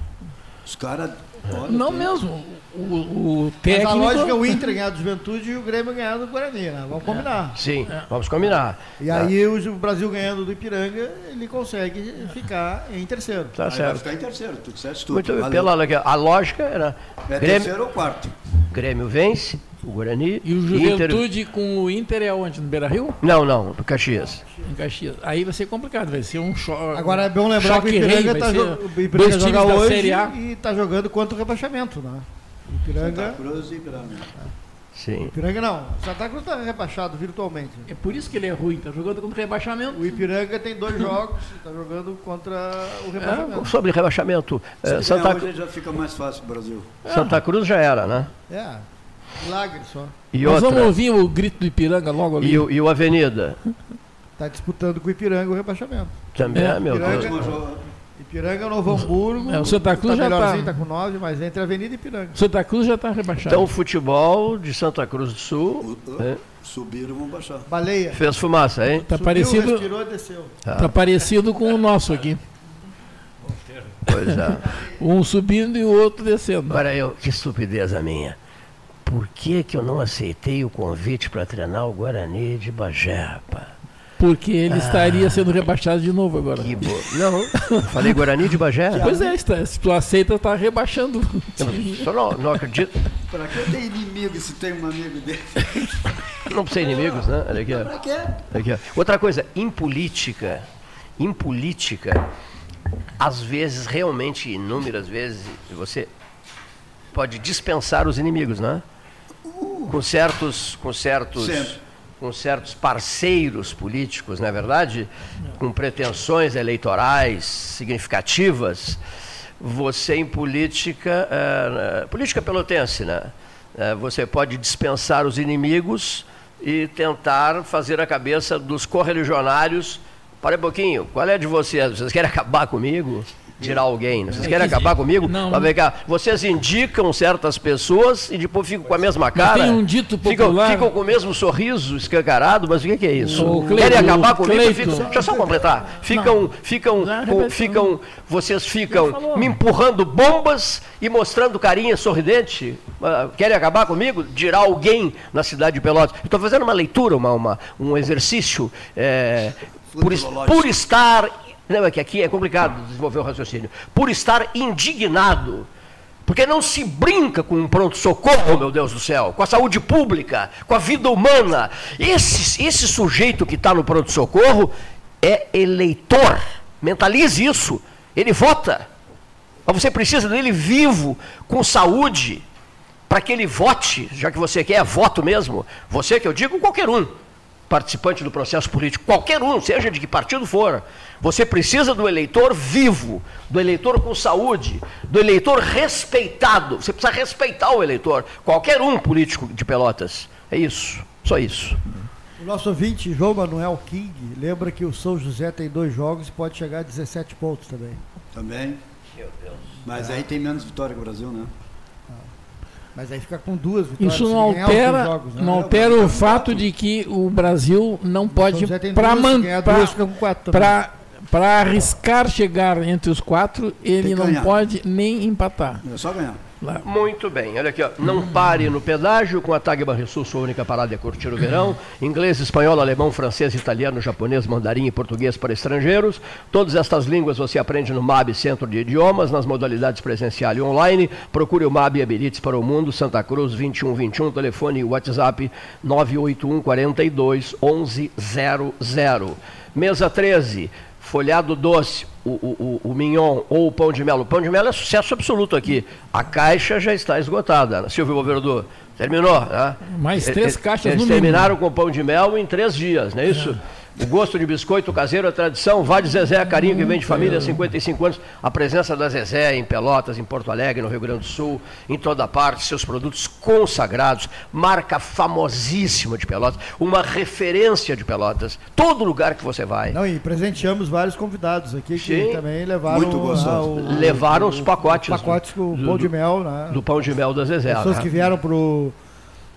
Os caras. Não tem- mesmo. O, o Mas técnico. a lógica é o Inter ganhar do Juventude e o Grêmio ganhar do Guarani, né? Vamos combinar. Sim, vamos combinar. E aí o Ju- Brasil ganhando do Ipiranga, ele consegue ficar em terceiro. Tá Aí vai certo. ficar em terceiro, tudo certo, tudo. Muito Valeu. pela a lógica era É Grêmio, terceiro ou quarto? Grêmio vence, o Guarani E o Inter- Juventude com o Inter é onde? No Beira Rio? Não, não, do Caxias. Em Caxias. Aí vai ser complicado, vai ser um choque. Agora é bom lembrar que o Ipiranga, tá jo- o Ipiranga joga da hoje Série A. e está jogando contra o rebaixamento, né? Santa Ipiranga. Cruz e Ipiranga. Sim. Ipiranga não. Santa Cruz está rebaixado virtualmente. É por isso que ele é ruim, tá jogando contra o rebaixamento. O Ipiranga tem dois jogos, está jogando contra o rebaixamento. Sobre rebaixamento, Se ele Santa, hoje já fica mais fácil pro Brasil. Santa Cruz já era, né? É, milagre só. E Nós outra, vamos ouvir o grito do Ipiranga logo ali. e, o- e o Avenida Está disputando com o Ipiranga o rebaixamento. também, É, meu Ipiranga- Deus. Ipiranga, Novo Hamburgo. É, o Santa Cruz já tá- melhorzinho, está com nove, mas entre Avenida e Ipiranga. Santa Cruz já está rebaixado. Então o futebol de Santa Cruz do Sul o- né, Subiram, vão baixar. Baleia. fez fumaça, hein? tá Subiu, parecido, respirou e desceu. tá parecido com o nosso aqui. Pois é. [laughs] Um subindo e o outro descendo. Agora eu, que estupidez a minha. Por que, que eu não aceitei o convite para treinar o Guarani de Bagé, rapaz? Porque ele estaria sendo rebaixado de novo agora. Que bo... Não, falei Guarani de Bagé? [laughs] Pois é, está- se tu aceita, tá rebaixando. Eu Só não, não acredito. Pra que ter inimigo se tem um amigo dele? [laughs] Não precisa inimigos, né? Olha aqui. ó. Pra quê? Aqui, ó. Outra coisa, em política, em política, às vezes, realmente, inúmeras vezes, você pode dispensar os inimigos, né? Com certos, com certos, Sempre. Com certos parceiros políticos, não é verdade? Com pretensões eleitorais significativas, você em política, eh, política pelotense, né? Eh, você pode dispensar os inimigos e tentar fazer a cabeça dos correligionários. Para um pouquinho, qual é de vocês? Vocês querem [laughs] acabar comigo? Tirar alguém? né? Vocês É querem que- acabar comigo? não. Mas vem cá, vocês indicam certas pessoas e depois ficam com a mesma Mas cara. tem um dito ficam, popular- ficam com o mesmo sorriso escancarado, mas o que, que é isso? Ô, Cleito, Querem acabar comigo? Ficam- deixa eu só completar. Ficam, ficam, repetiu. ficam, vocês ficam me empurrando bombas e mostrando carinha sorridente. Ah, Querem acabar comigo? Dirá alguém na cidade de Pelotas. Estou fazendo uma leitura, uma, uma- um exercício é, por, por estar. Não, é que aqui é complicado desenvolver o raciocínio. Por estar indignado Porque não se brinca com um pronto-socorro, meu Deus do céu, com a saúde pública, com a vida humana. Esse, esse sujeito que está no pronto-socorro é eleitor. Mentalize isso. Ele vota. Mas você precisa dele vivo, com saúde, para que ele vote, já que você quer voto mesmo. Você que eu digo, qualquer um participante do processo político, qualquer um, seja de que partido for, você precisa do eleitor vivo, do eleitor com saúde, do eleitor respeitado. Você precisa respeitar o eleitor, qualquer um político de Pelotas. É isso, só isso. O nosso ouvinte, João Manuel King, lembra que o São José tem dois jogos e pode chegar a 17 pontos também. Também. Meu Deus. Mas aí tem menos vitória que o Brasil, né? Mas aí fica com duas vitórias. Isso não altera, jogos, né? não altera o fato de que o Brasil não pode para também. para para arriscar chegar entre os quatro, ele não pode nem empatar. É só ganhar. Muito bem, olha aqui, ó. não pare no pedágio com a Tag Banrisul, sua única parada é curtir o verão. Inglês, espanhol, alemão, francês, italiano, japonês, mandarim e português para estrangeiros. Todas estas línguas você aprende no MAB Centro de Idiomas, nas modalidades presencial e online. Procure o MAB e habilites para o mundo, Santa Cruz 2121, telefone e WhatsApp 981 42 1100. Mesa 13, folhado doce, o, o, o, o mignon ou o pão de mel. O pão de mel é sucesso absoluto aqui. A caixa já está esgotada. Silvio Governador, terminou, né? Mais três caixas Eles no mínimo. terminaram com o pão de mel em três dias, não é isso? O gosto de biscoito caseiro é tradição. Vá de Zezé, carinho que vem de família há 55 anos. A presença da Zezé em Pelotas, em Porto Alegre, no Rio Grande do Sul, em toda parte, seus produtos consagrados, marca famosíssima de Pelotas, uma referência de Pelotas. Todo lugar que você vai. Não, e presenteamos vários convidados aqui que Sim. também levaram. Muito gostoso. ah, o- Levaram os pacotes, Os pacotes com o do- pão de do- mel, né? do pão de mel da Zezé. Pessoas né? que vieram pro.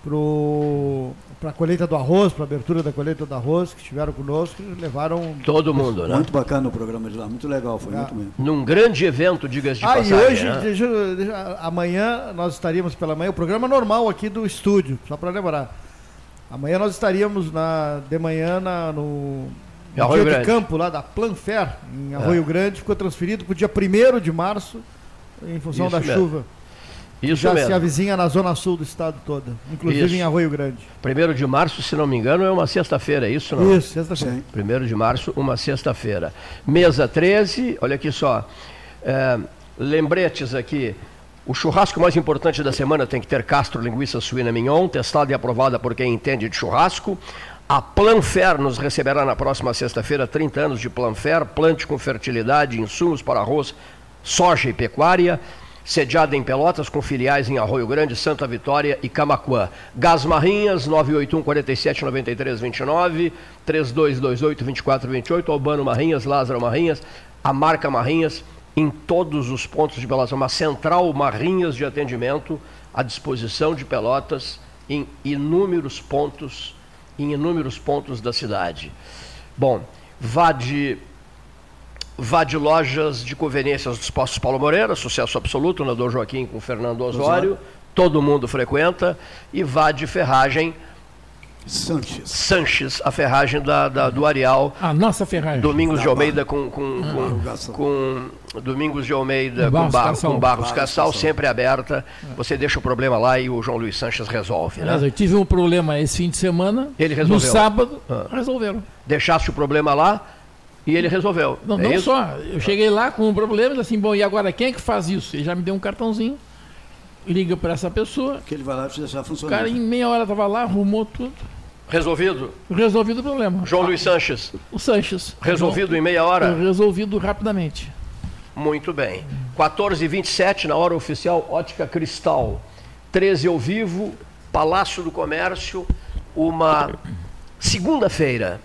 pro para a colheita do arroz, para a abertura da colheita do arroz, que estiveram conosco, levaram. Todo mundo, né? Muito bacana o programa de lá, muito legal, foi muito mesmo. Num grande evento, diga-se de ah, passagem. e hoje, né? deixa deixa- amanhã nós estaríamos pela manhã, o programa normal aqui do estúdio, só para lembrar. Amanhã nós estaríamos na, de manhã na, no, Em no Arroio dia de Grande. campo lá da Planfer, em É. Arroio Grande, ficou transferido para o dia 1 de março, em função Isso da mesmo. chuva. Isso já se mesmo. avizinha na zona sul do estado todo, inclusive Isso. em Arroio Grande. Primeiro de março, se não me engano, é uma sexta-feira, é isso não? Isso, sexta-feira. Primeiro de março, uma sexta-feira. Mesa 13, olha aqui só. é, lembretes aqui. O churrasco mais importante da semana tem que ter Castro Linguiça Suína Mignon, testada e aprovada por quem entende de churrasco. A Planfer nos receberá na próxima sexta-feira 30 anos de Planfer, plante com fertilidade, insumos para arroz, soja e pecuária. Sediada em Pelotas, com filiais em Arroio Grande, Santa Vitória e Camacuã. Gás Marrinhas, 981 47 93 29, 3228 24 28, Albano Marrinhas, Lázaro Marrinhas, a marca Marrinhas, em todos os pontos de Pelotas. Uma central Marrinhas de atendimento à disposição de Pelotas em inúmeros pontos, em inúmeros pontos da cidade. Bom, vá de Vá de lojas de conveniências dos postos Paulo Moreira, sucesso absoluto na Dom Joaquim com Fernando Osório, Osório. todo mundo frequenta, e vá de ferragem Sanches. Sanches, a ferragem da, da- do Areal. A nossa ferragem. Domingos Da de Almeida com, com, Ah. com, com Domingos de Almeida Com com, Barros Bar- Cassal. com Barros Barros Cassal, Cassal. sempre aberta. Você deixa o problema lá e o João Luiz Sanches resolve. Né? eu tive um problema esse fim de semana. Ele No resolveu. sábado, Ah. resolveram. Deixaste o problema lá e ele resolveu. Não, É não só. Eu cheguei lá com um problema e disse assim, bom, e agora quem é que faz isso? Ele já me deu um cartãozinho, liga para essa pessoa. Que ele vai lá te deixar O funcionar. cara em meia hora estava lá, arrumou tudo. Resolvido? Resolvido o problema. João Luiz Sanches. O Sanches. Resolvido em meia hora? Resolvido rapidamente. Muito bem. 14h27, na hora oficial, Ótica Cristal. 13 ao vivo, Palácio do Comércio, uma segunda-feira.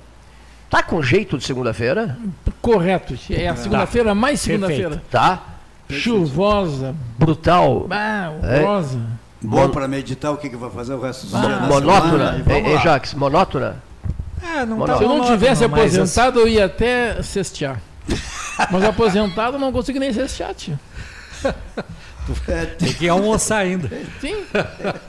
Tá com jeito de segunda-feira? Correto. É a Tá. segunda-feira mais segunda-feira. Tá? Chuvosa. Brutal. Ah, É. rosa. Bom para meditar o que, que vai fazer o resto do dia da monótona. e vamos Ei, lá. Jax, monótona? É, não Monótona. Se eu não tivesse mas aposentado, eu ia até cestear. Mas aposentado, eu não consigo nem cestear, tio. [laughs] Tem que almoçar ainda. Sim.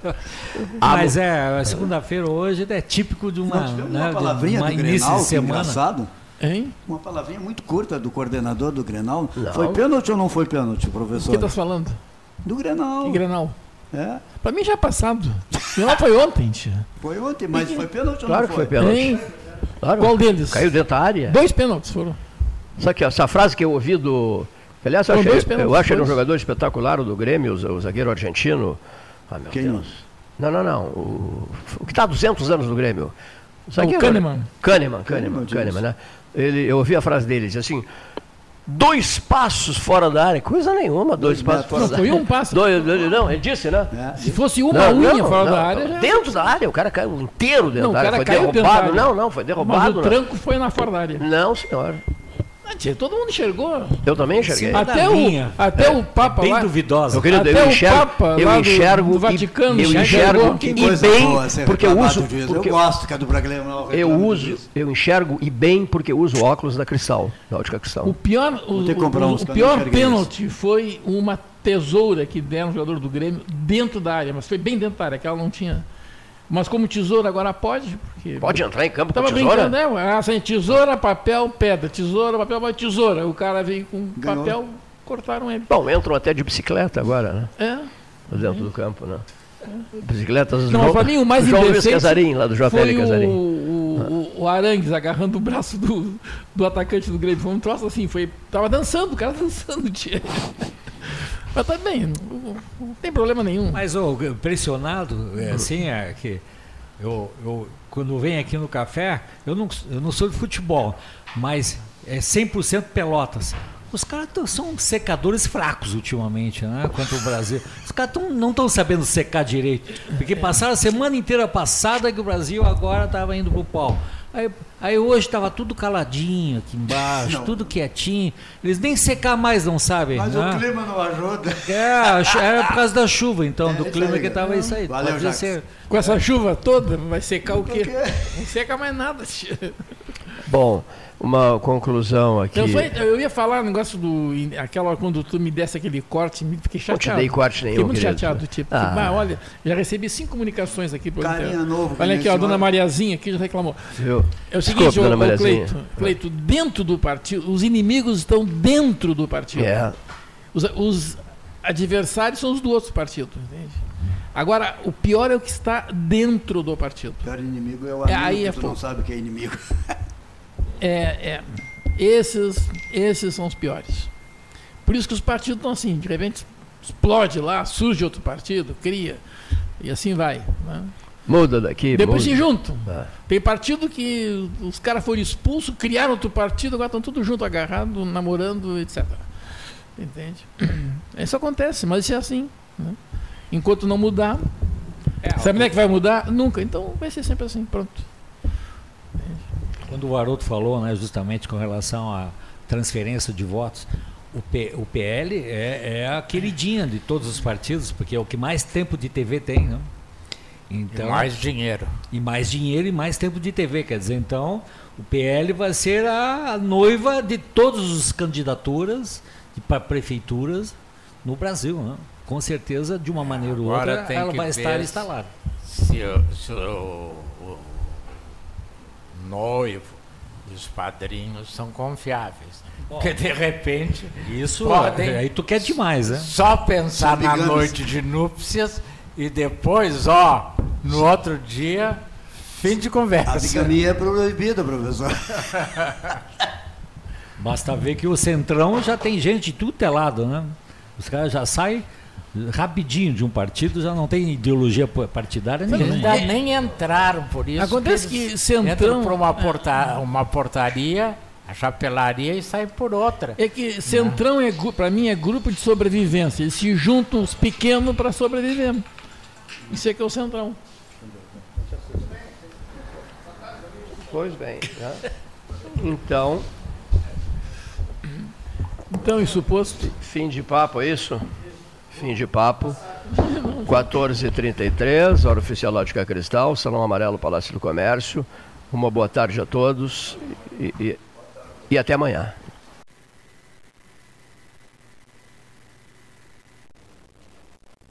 [laughs] Mas é, a segunda-feira hoje é típico de uma, Nós tivemos né, uma de palavrinha uma do Grenal, de que semana. engraçado. Hein? Uma palavrinha muito curta do coordenador do Grenal. Não. Foi pênalti ou não foi pênalti, O professor? que tá falando? Do Grenal. Que Grenal? É. Pra mim já é passado. Grenal foi ontem, tia. Foi ontem, mas foi pênalti ou Claro não que foi pênalti. Claro. Qual deles? Caiu dentro da área. Dois pênaltis foram. Só que essa frase que eu ouvi do. Aliás, eu, achei, dois eu acho ele um dois. jogador espetacular, o do Grêmio, o, o zagueiro argentino. Ah, meu Quem? Deus. Não, não, não. O, o que está há 200 anos no Grêmio. O Kahneman. Kahneman, Kahneman, Kahneman, né? Ele, eu ouvi a frase dele, diz assim. Dois passos fora da área, coisa nenhuma, dois, passos fora Não, da foi área. um passo. Dois, dois- não, ele disse, né? Se fosse uma unha fora da área, já- Dentro da área, o cara caiu inteiro dentro Não, o da área. cara Foi caiu dentro da derrubado. área. Não, não, foi derrubado. Mas o não. tranco foi na fora da área. Não, senhor. Todo mundo enxergou. Eu também enxerguei. Até o, até o Papa bem lá. duvidosa. Meu querido, até eu o enxergo, Papa eu do- enxergo, do e- Vaticano eu enxergo Que e bem, boa ser porque eu reclamado uso, do porque Eu gosto que é do Brasileiro não eu do uso, eu enxergo e bem porque eu uso óculos da Cristal, da ótica Cristal. O pior, o, o- o eu pior pênalti foi uma tesoura que deram no jogador do Grêmio dentro da área, mas foi bem dentro da área, que ela não tinha. Mas como tesoura agora pode, porque. Pode entrar em campo com Tava tesoura? brincando, né? Assim, tesoura, papel, pedra. Tesoura, papel, mas tesoura. O cara veio com Ganhou. papel, cortaram ele. Bom, entram até de bicicleta agora, né? É. Dentro do campo, né? Bicicletas Não, João, pra mim o mais João Luiz Casarim, lá do JL foi o, Casarim. o, o, o Arangues agarrando o braço do, do atacante do Grêmio. Foi um troço assim, foi, tava dançando, o cara [laughs] dançando, tia. Mas tá bem, não, tem problema nenhum. Mas ô, impressionado, é, assim, é que eu, eu quando venho aqui no café, eu não, eu não sou de futebol, mas é 100% pelotas. Os caras são secadores fracos ultimamente, né? Contra o Brasil. Os caras tão- não estão sabendo secar direito. Porque passaram a semana inteira passada que o Brasil agora estava indo pro pau. Aí, aí hoje estava tudo caladinho aqui embaixo, Não. tudo quietinho. Eles nem secar mais não sabem. Mas né? o clima não ajuda. É, era por causa da chuva, então, do isso clima aí, que tava né? isso aí. Valeu, Pode ser. Com essa chuva toda, vai secar o quê? Não seca mais nada, tia. Bom, uma conclusão aqui. Eu, foi- eu ia falar o negócio do. Aquela hora quando tu me desse aquele corte, me fiquei Não te chateado. dei corte nenhum, Fiquei muito querido. chateado, tipo. Ah. Ah. olha, já recebi cinco comunicações aqui. por Carinha novo, que Olha aqui, ó, a dona. Mariazinha aqui já reclamou. Viu? É o seguinte, Desculpe, ô, dona Mariazinha. Cleito, Cleito, dentro do partido, os inimigos estão dentro do partido. É. Os, os adversários são os do outro partido, entende? Agora, o pior é o que está dentro do partido. O pior inimigo é o É, amigo aí que é tu fogo. não sabe que é inimigo. [laughs] É, é. Esses, esses são os piores. Por isso que os partidos estão assim, de repente explode lá, surge outro partido, cria, e assim vai. né? Muda daqui. Depois muda. se juntam. Ah. Tem partido que os caras foram expulsos, criaram outro partido, agora estão tudo junto, agarrado, namorando, etc. Entende? [clears throat] Isso acontece, mas isso é assim. né? Enquanto não mudar. sabe onde é que vai mudar? Nunca. Então vai ser sempre assim, pronto. Quando o Haroldo falou, né, justamente com relação à transferência de votos, o, P- o PL é, é a queridinha de todos os partidos, porque é o que mais tempo de TV tem, né? Então, E mais dinheiro. E mais dinheiro e mais tempo de TV. Quer dizer, então, o PL vai ser a noiva de todas as candidaturas para prefeituras no Brasil. Né? Com certeza, de uma maneira ou outra, ela vai estar instalada. Se, o- se noivo e os padrinhos são confiáveis. né? Porque de repente Isso, podem aí tu quer demais, né? só pensar na noite de núpcias e depois, ó, no outro dia, fim de conversa. A bigamia é proibida, professor. Basta ver que o Centrão já tem gente de tudo é lado, né? Os caras já saem rapidinho de um partido, já não tem ideologia partidária nenhuma. Ainda nem entraram por isso. Acontece eles que Centrão- entram por uma, porta, uma portaria, a chapelaria e saem por outra. É que Centrão, é, para mim, é grupo de sobrevivência. Eles se juntam os pequenos para sobreviver. Isso é que é o Centrão. Pois bem. né? Então. Então, isso posto. Fim de papo, é isso? Fim de papo. [laughs] 14h33, hora oficial Ótica Cristal, Salão Amarelo, Palácio do Comércio. Uma boa tarde a todos e, e, e até amanhã.